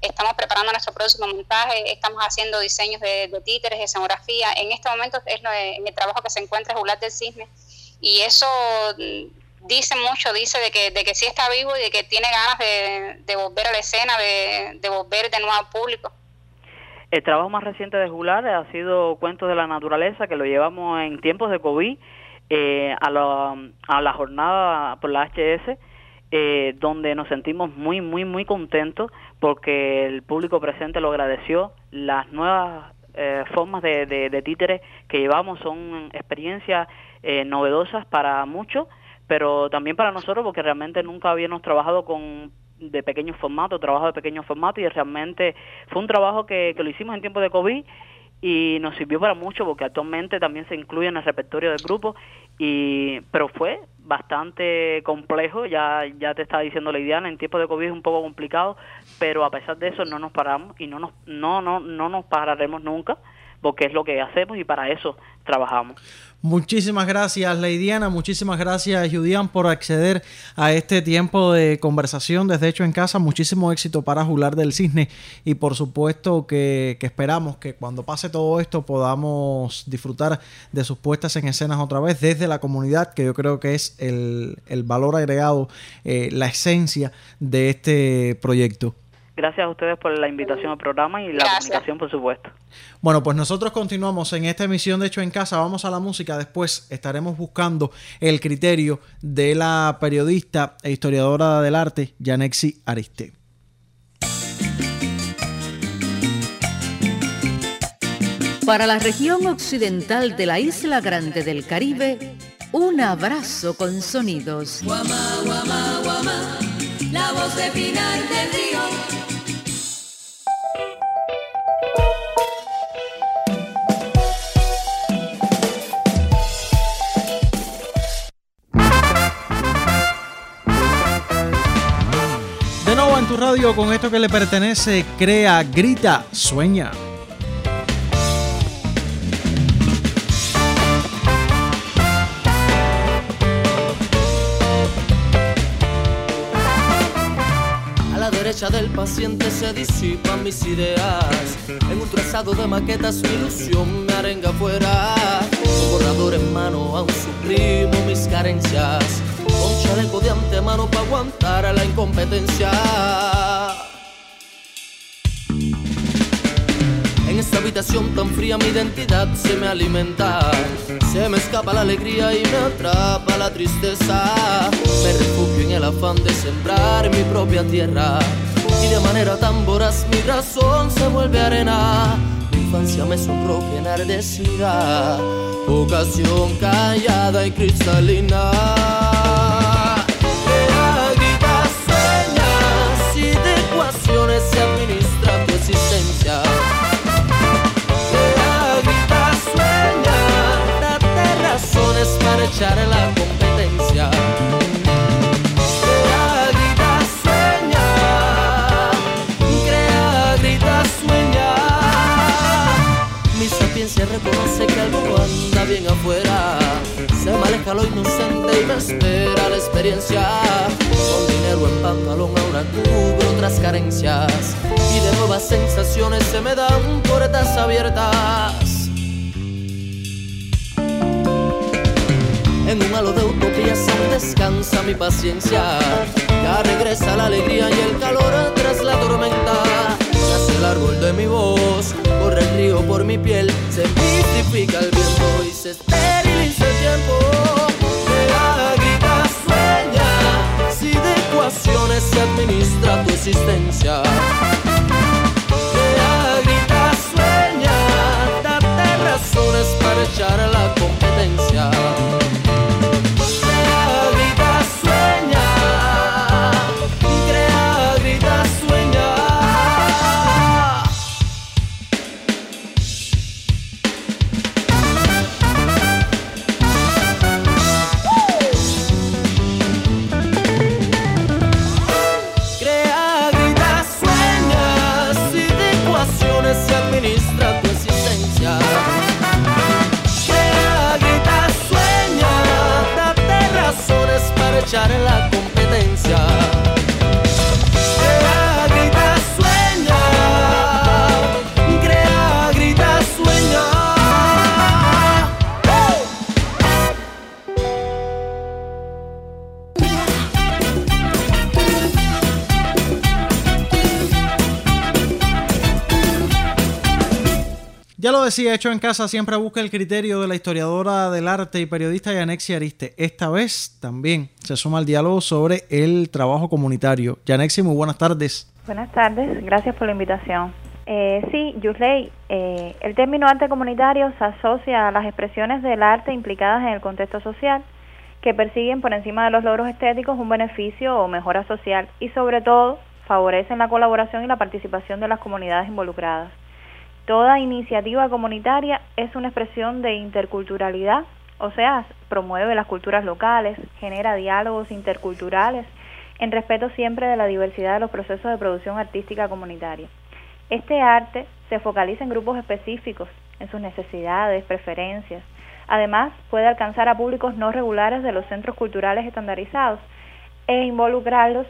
estamos preparando nuestro próximo montaje, estamos haciendo diseños de, títeres, de escenografía. En este momento es en el trabajo que se encuentra Julat del Cisne y eso mm, dice mucho, dice de que, de que sí está vivo y de que tiene ganas de, volver a la escena, de, volver de nuevo al público. El trabajo más reciente de Julat ha sido Cuentos de la Naturaleza, que lo llevamos en tiempos de COVID eh, a, la, a la jornada por la HS eh, donde nos sentimos muy, muy, muy contentos porque el público presente lo agradeció, las nuevas eh, formas de, de, que llevamos son experiencias eh, novedosas para muchos, pero también para nosotros porque realmente nunca habíamos trabajado con de pequeño formato, trabajo de pequeño formato y realmente fue un trabajo que, lo hicimos en tiempo de COVID y nos sirvió para mucho porque actualmente también se incluye en el repertorio del grupo y pero fue bastante complejo ya ya te estaba diciendo la idea en tiempo de covid es un poco complicado pero a pesar de eso no nos paramos y no nos no no no nos pararemos nunca porque es lo que hacemos y para eso trabajamos Muchísimas gracias, Leidiana. Muchísimas gracias, Judian, por acceder a este tiempo de conversación desde hecho en casa. Muchísimo éxito para Jular del Cisne y por supuesto que, esperamos que cuando pase todo esto podamos disfrutar de sus puestas en escenas otra vez desde la comunidad, que yo creo que es el, valor agregado, eh, la esencia de este proyecto. Gracias a ustedes por la invitación al programa y la comunicación, por supuesto. Bueno, pues nosotros continuamos en esta emisión de Hecho en Casa. Vamos a la música. Después estaremos buscando el criterio de la periodista e historiadora del arte, Yanexi Ariste. Para la región occidental de la isla grande del Caribe, un abrazo con sonidos. Guama, guama, guama, la voz de Pinar del Río tu radio con esto que le pertenece. Crea, grita, sueña. A la derecha del paciente se disipan mis ideas. En un trazado de maquetas mi ilusión me arenga afuera. Un borrador en mano aún suprimo mis carencias con chaleco de antemano para aguantar a la incompetencia. En esta habitación tan fría mi identidad se me alimenta. Se me escapa la alegría y me atrapa la tristeza. Me refugio en el afán de sembrar mi propia tierra. Y de manera tan voraz mi razón se vuelve arena. Mi infancia me sonroja enardecida. Ocasión callada y cristalina. Echar la competencia. Crea, grita, sueña, crea, grita, sueña. Mi sapiencia reconoce que algo anda bien afuera. Se me aleja lo inocente y me espera la experiencia. Con dinero en pantalón ahora cubro otras carencias. Y de nuevas sensaciones se me dan puertas abiertas. En un halo de utopía se descansa mi paciencia. Ya regresa la alegría y el calor tras la tormenta. Nace el árbol de mi voz, corre el río por mi piel, se mistifica el viento y se esteriliza el tiempo. Crea, grita, sueña, si de ecuaciones se administra tu existencia. Crea, grita, sueña, date razones para echar la decía, hecho en casa siempre busca el criterio de la historiadora del arte y periodista Yanexi Ariste. Esta vez también se suma al diálogo sobre el trabajo comunitario. Yanexi, muy buenas tardes. Buenas tardes, gracias por la invitación. Eh, sí, Yusley, eh, el término arte comunitario se asocia a las expresiones del arte implicadas en el contexto social que persiguen por encima de los logros estéticos un beneficio o mejora social y sobre todo favorecen la colaboración y la participación de las comunidades involucradas. Toda iniciativa comunitaria es una expresión de interculturalidad, o sea, promueve las culturas locales, genera diálogos interculturales en respeto siempre de la diversidad de los procesos de producción artística comunitaria. Este arte se focaliza en grupos específicos, en sus necesidades, preferencias. Además, puede alcanzar a públicos no regulares de los centros culturales estandarizados e involucrarlos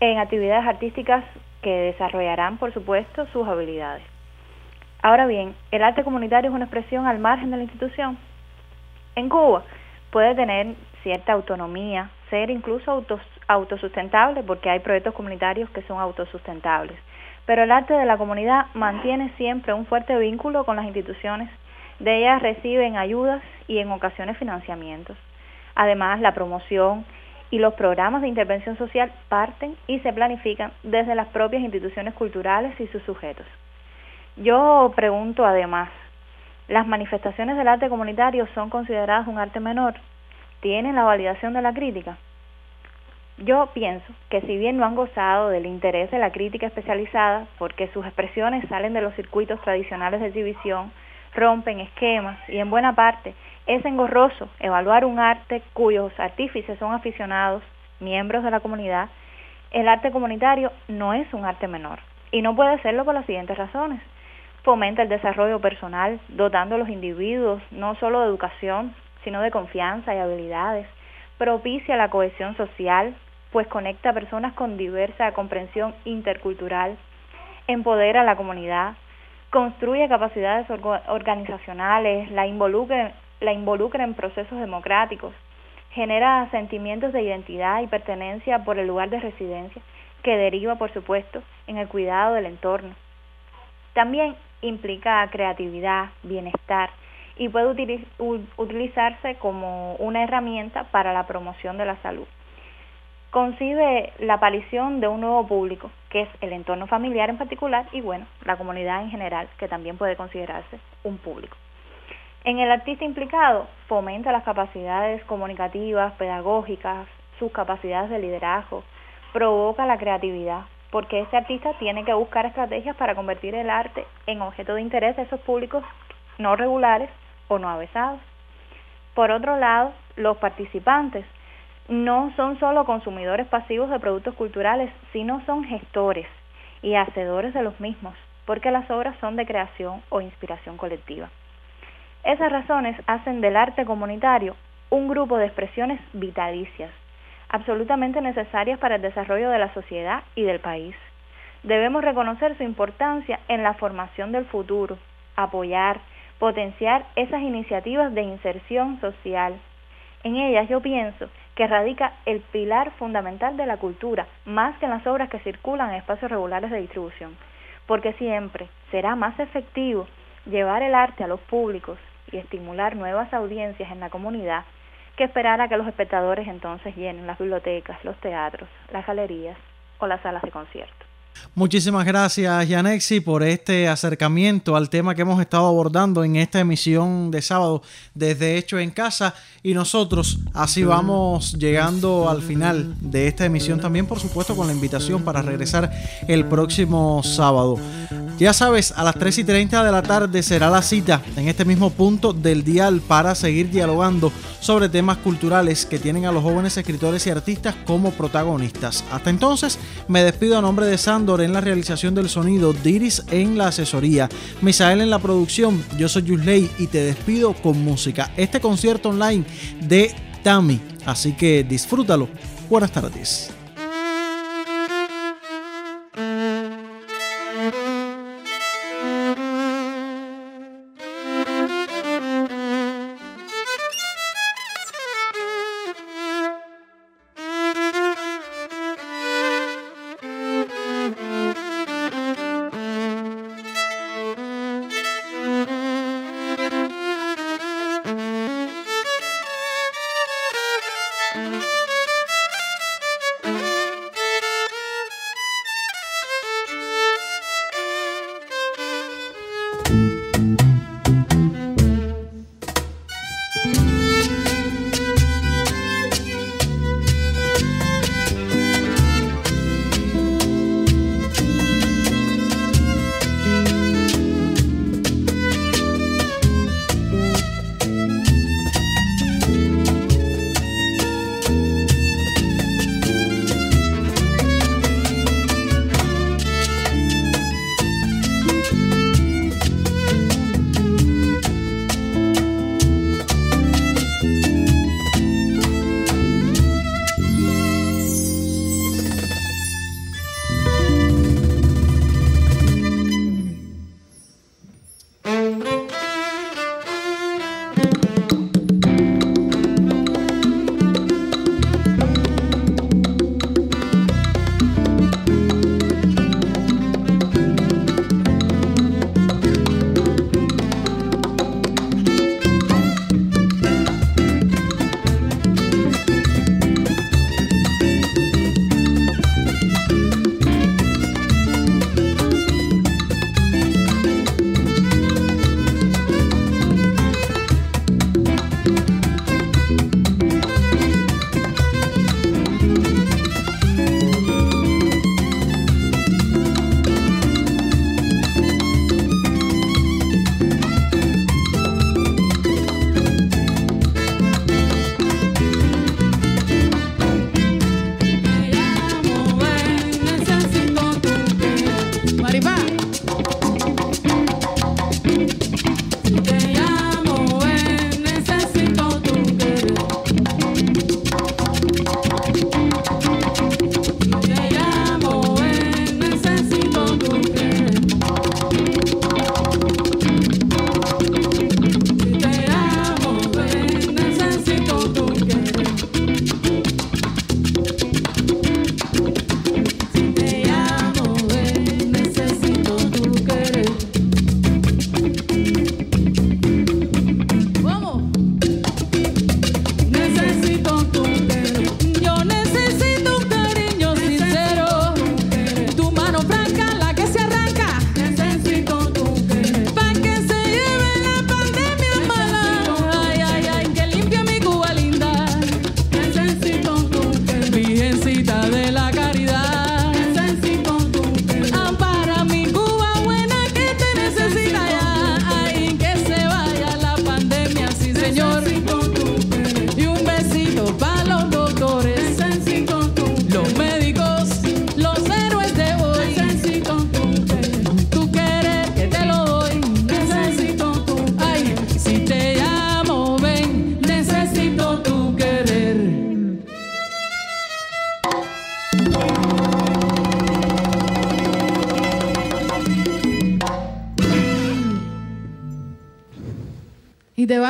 en actividades artísticas que desarrollarán, por supuesto, sus habilidades. Ahora bien, el arte comunitario es una expresión al margen de la institución. En Cuba puede tener cierta autonomía, ser incluso autosustentable, porque hay proyectos comunitarios que son autosustentables pero el arte de la comunidad mantiene siempre un fuerte vínculo con las instituciones. De ellas reciben ayudas y en ocasiones financiamientos. Además, la promoción y los programas de intervención social parten y se planifican desde las propias instituciones culturales y sus sujetos. Yo pregunto además, ¿las manifestaciones del arte comunitario son consideradas un arte menor? ¿Tienen la validación de la crítica? Yo pienso que si bien no han gozado del interés de la crítica especializada, porque sus expresiones salen de los circuitos tradicionales de exhibición, rompen esquemas y en buena parte es engorroso evaluar un arte cuyos artífices son aficionados, miembros de la comunidad, el arte comunitario no es un arte menor y no puede serlo por las siguientes razones. Fomenta el desarrollo personal, dotando a los individuos no solo de educación, sino de confianza y habilidades propicia la cohesión social, pues conecta a personas con diversa comprensión intercultural, empodera a la comunidad, construye capacidades organizacionales, la involucra, la involucra en procesos democráticos, genera sentimientos de identidad y pertenencia por el lugar de residencia, que deriva, por supuesto, en el cuidado del entorno. También implica creatividad, bienestar, y puede utilizarse como una herramienta para la promoción de la salud. Concibe la aparición de un nuevo público, que es el entorno familiar en particular y bueno, la comunidad en general, que también puede considerarse un público. En el artista implicado fomenta las capacidades comunicativas, pedagógicas, sus capacidades de liderazgo, provoca la creatividad, porque ese artista tiene que buscar estrategias para convertir el arte en objeto de interés de esos públicos no regulares o no avesados. Por otro lado, los participantes no son solo consumidores pasivos de productos culturales, sino son gestores y hacedores de los mismos, porque las obras son de creación o inspiración colectiva. Esas razones hacen del arte comunitario un grupo de expresiones vitalicias, absolutamente necesarias para el desarrollo de la sociedad y del país. Debemos reconocer su importancia en la formación del futuro, apoyar, potenciar esas iniciativas de inserción social. En ellas yo pienso que radica el pilar fundamental de la cultura, más que en las obras que circulan en espacios regulares de distribución, porque siempre será más efectivo llevar el arte a los públicos y estimular nuevas audiencias en la comunidad esperar a que los espectadores entonces llenen las bibliotecas, los teatros, las galerías o las salas de concierto. Muchísimas gracias, Yanexi, por este acercamiento al tema que hemos estado abordando en esta emisión de sábado desde Hecho en Casa. Y nosotros así vamos llegando al final de esta emisión también, por supuesto, con la invitación para regresar el próximo sábado. Ya sabes, a las 3 y 30 de la tarde será la cita en este mismo punto del dial para seguir dialogando sobre temas culturales que tienen a los jóvenes escritores y artistas como protagonistas. Hasta entonces, me despido a nombre de Sandor en la realización del sonido, Diris en la asesoría, Misael en la producción, yo soy Yusley y te despido con música. Este concierto online de Tami, así que disfrútalo. Buenas tardes.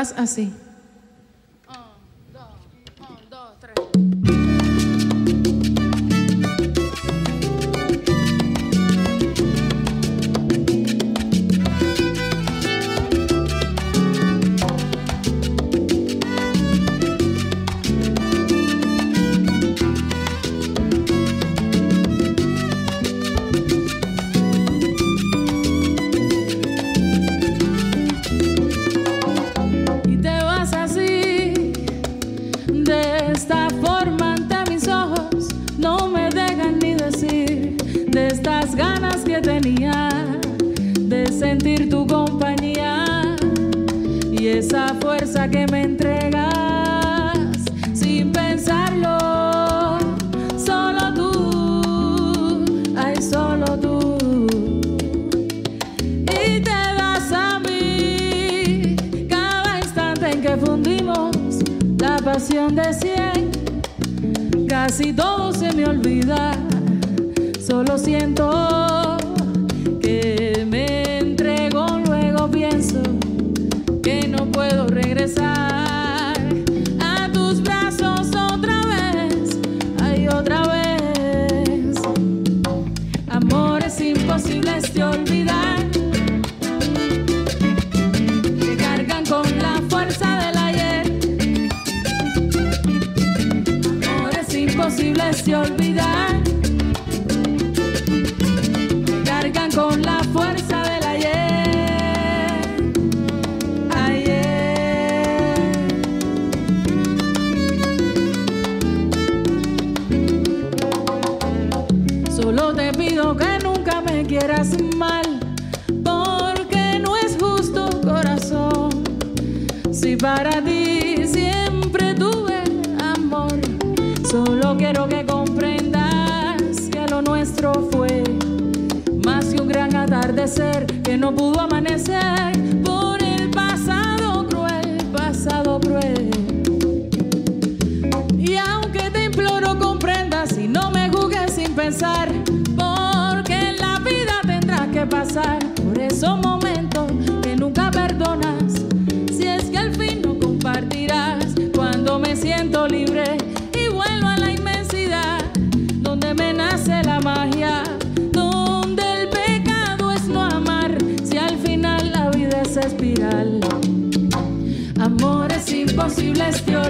vas así. imposible es olvidar. Cargan con la fuerza del ayer. Ayer. Solo te pido que nunca me quieras mal. Porque no es justo, corazón. Si para ti que no pudo amanecer por el pasado cruel, pasado cruel. Y aunque te imploro comprendas y no me juzgues sin pensar, porque en la vida tendrás que pasar por esos momentos que nunca perdonas, si es que al fin no compartirás cuando me siento libre. imposible es Dios.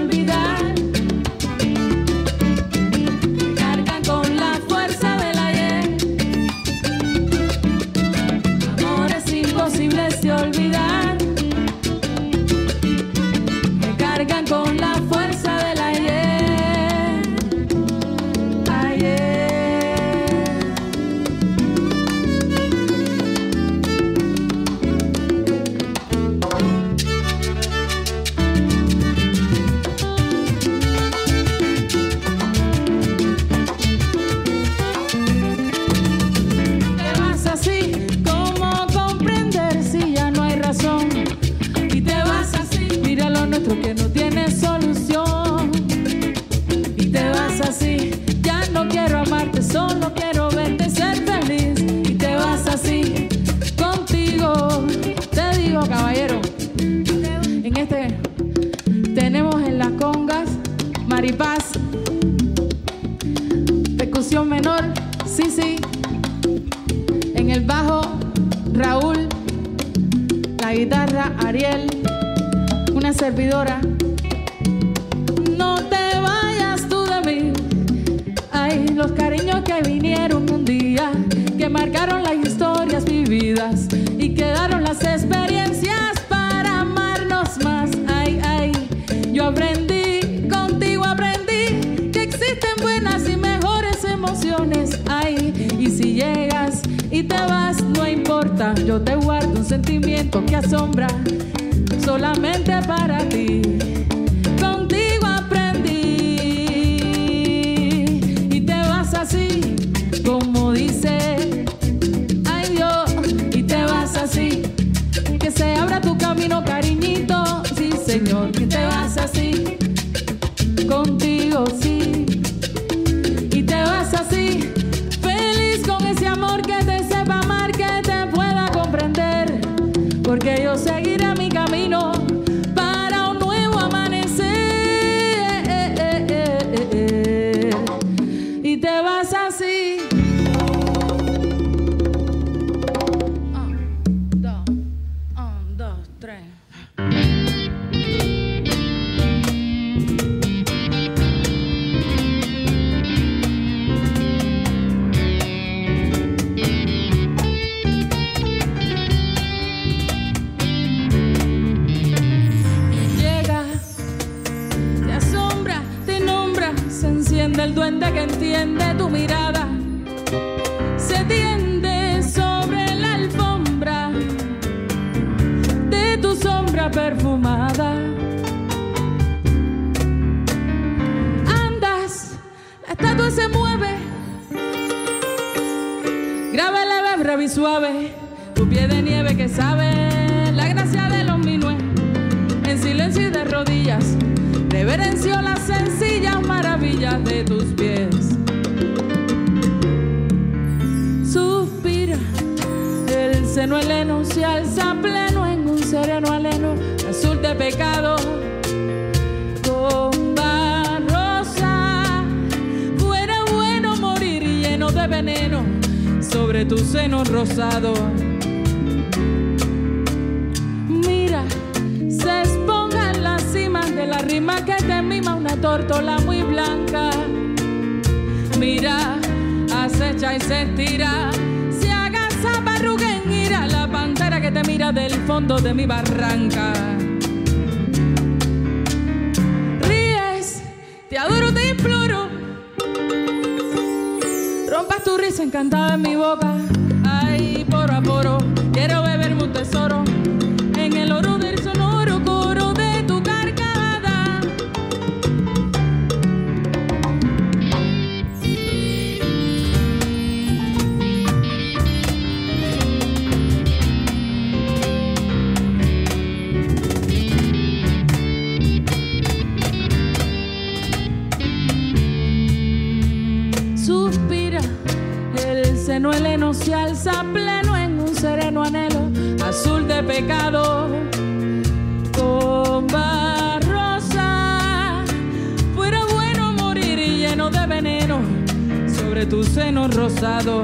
no importa, yo te guardo un sentimiento que asombra solamente para ti. se alza pleno en un sereno anhelo azul de pecado con rosa. Fuera bueno morir y lleno de veneno sobre tu seno rosado.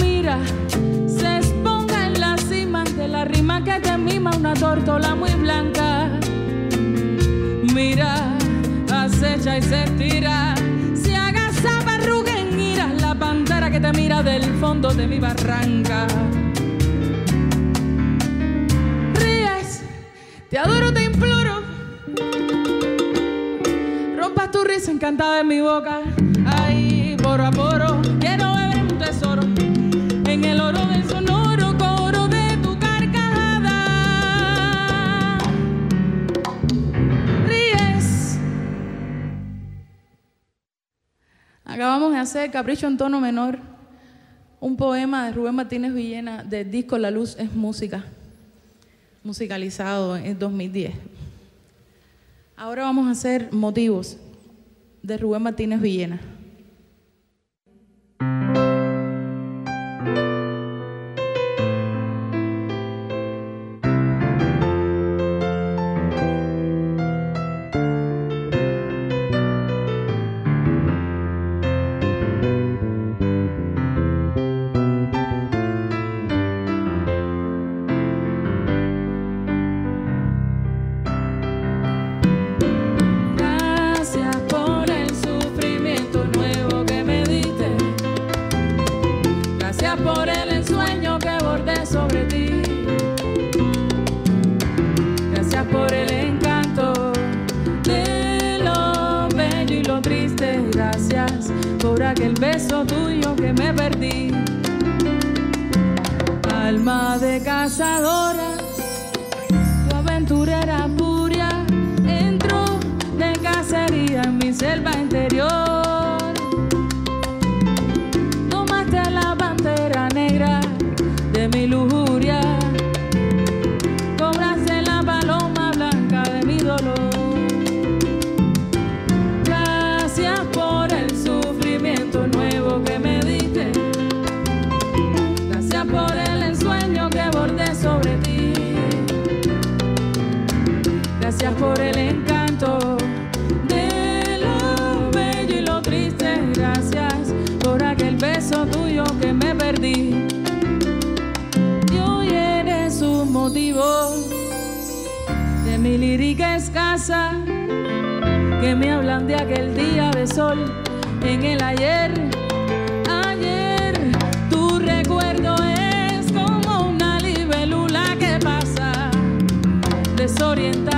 Mira, se esponja en las cimas de la rima que te mima una tórtola muy blanca. Mira, acecha y se te mira del fondo de mi barranca. Ríes, te adoro, te imploro. Rompas tu risa encantada en mi boca. Ay, poro a poro, quiero beber un tesoro en el oro del sonoro coro de tu carcajada. Ríes. Acabamos de hacer Capricho en tono menor un poema de Rubén Martínez Villena del disco La Luz es Música, musicalizado en 2010. Ahora vamos a hacer motivos de Rubén Martínez Villena. mi lírica escasa, que me hablan de aquel día de sol en el ayer. Ayer, tu recuerdo es como una libélula que pasa, desorientada.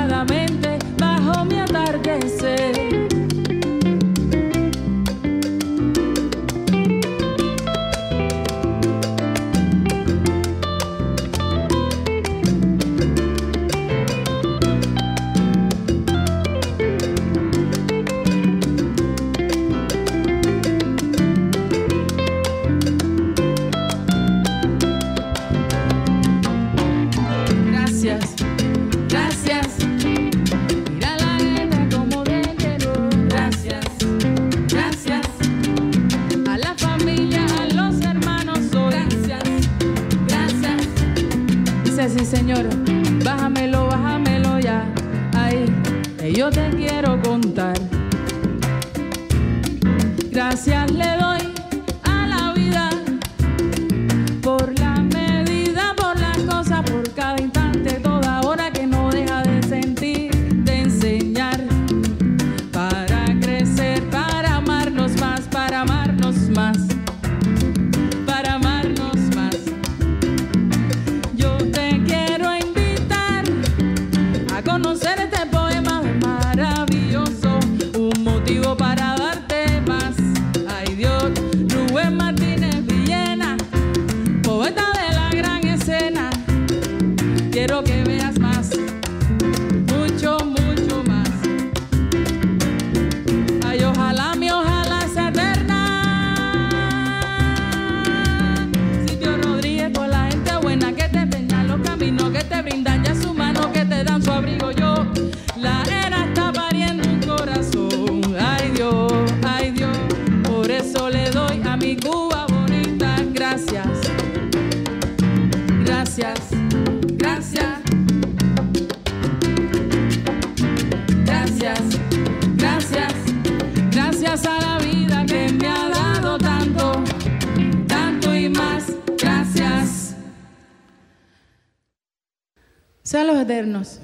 perdernos.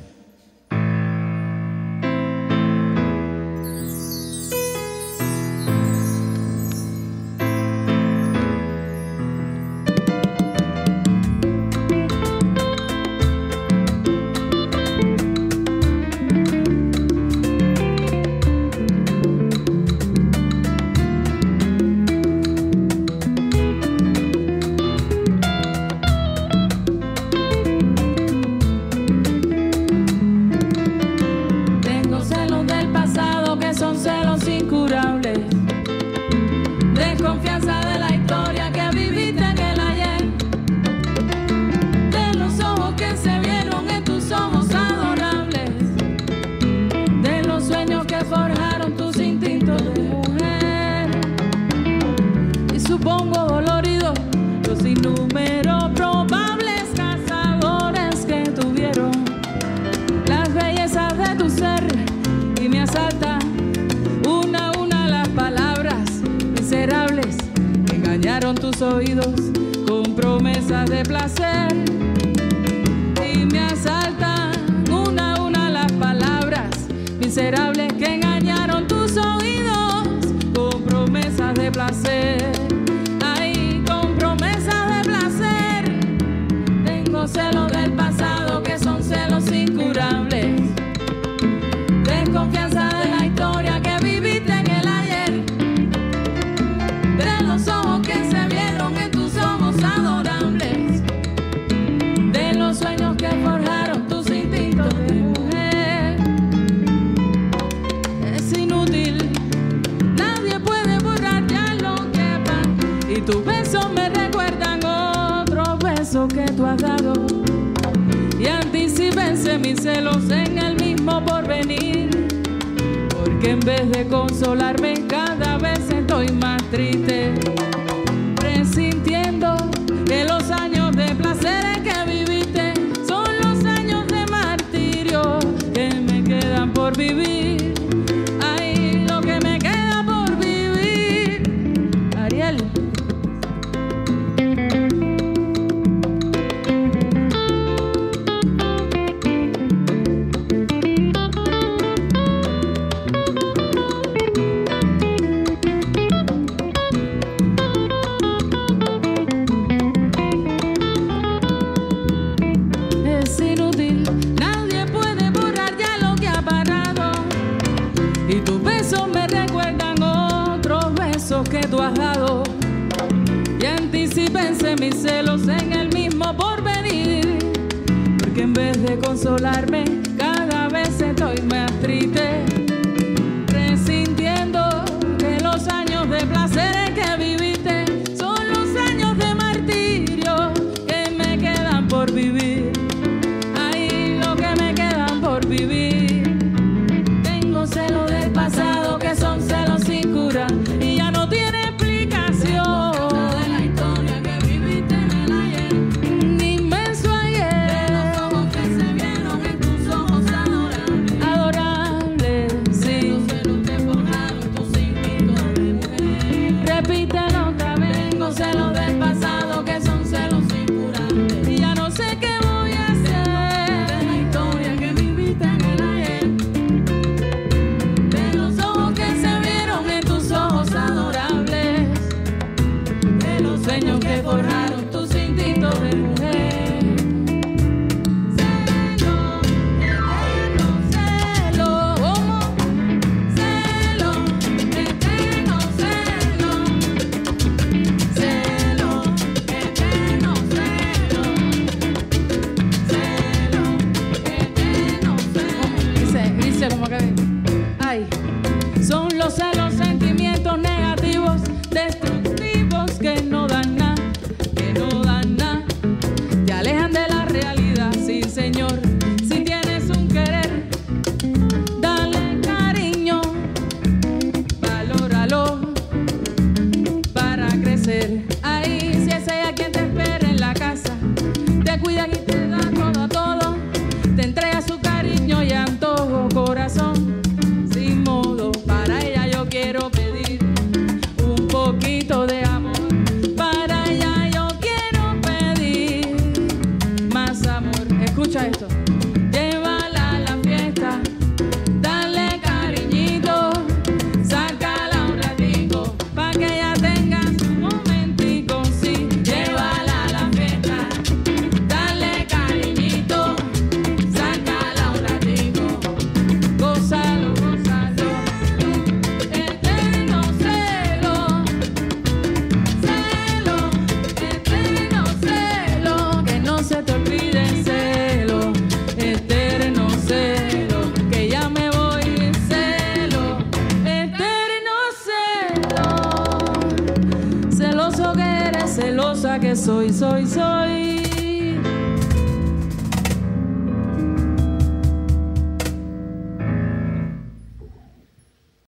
Consolarme,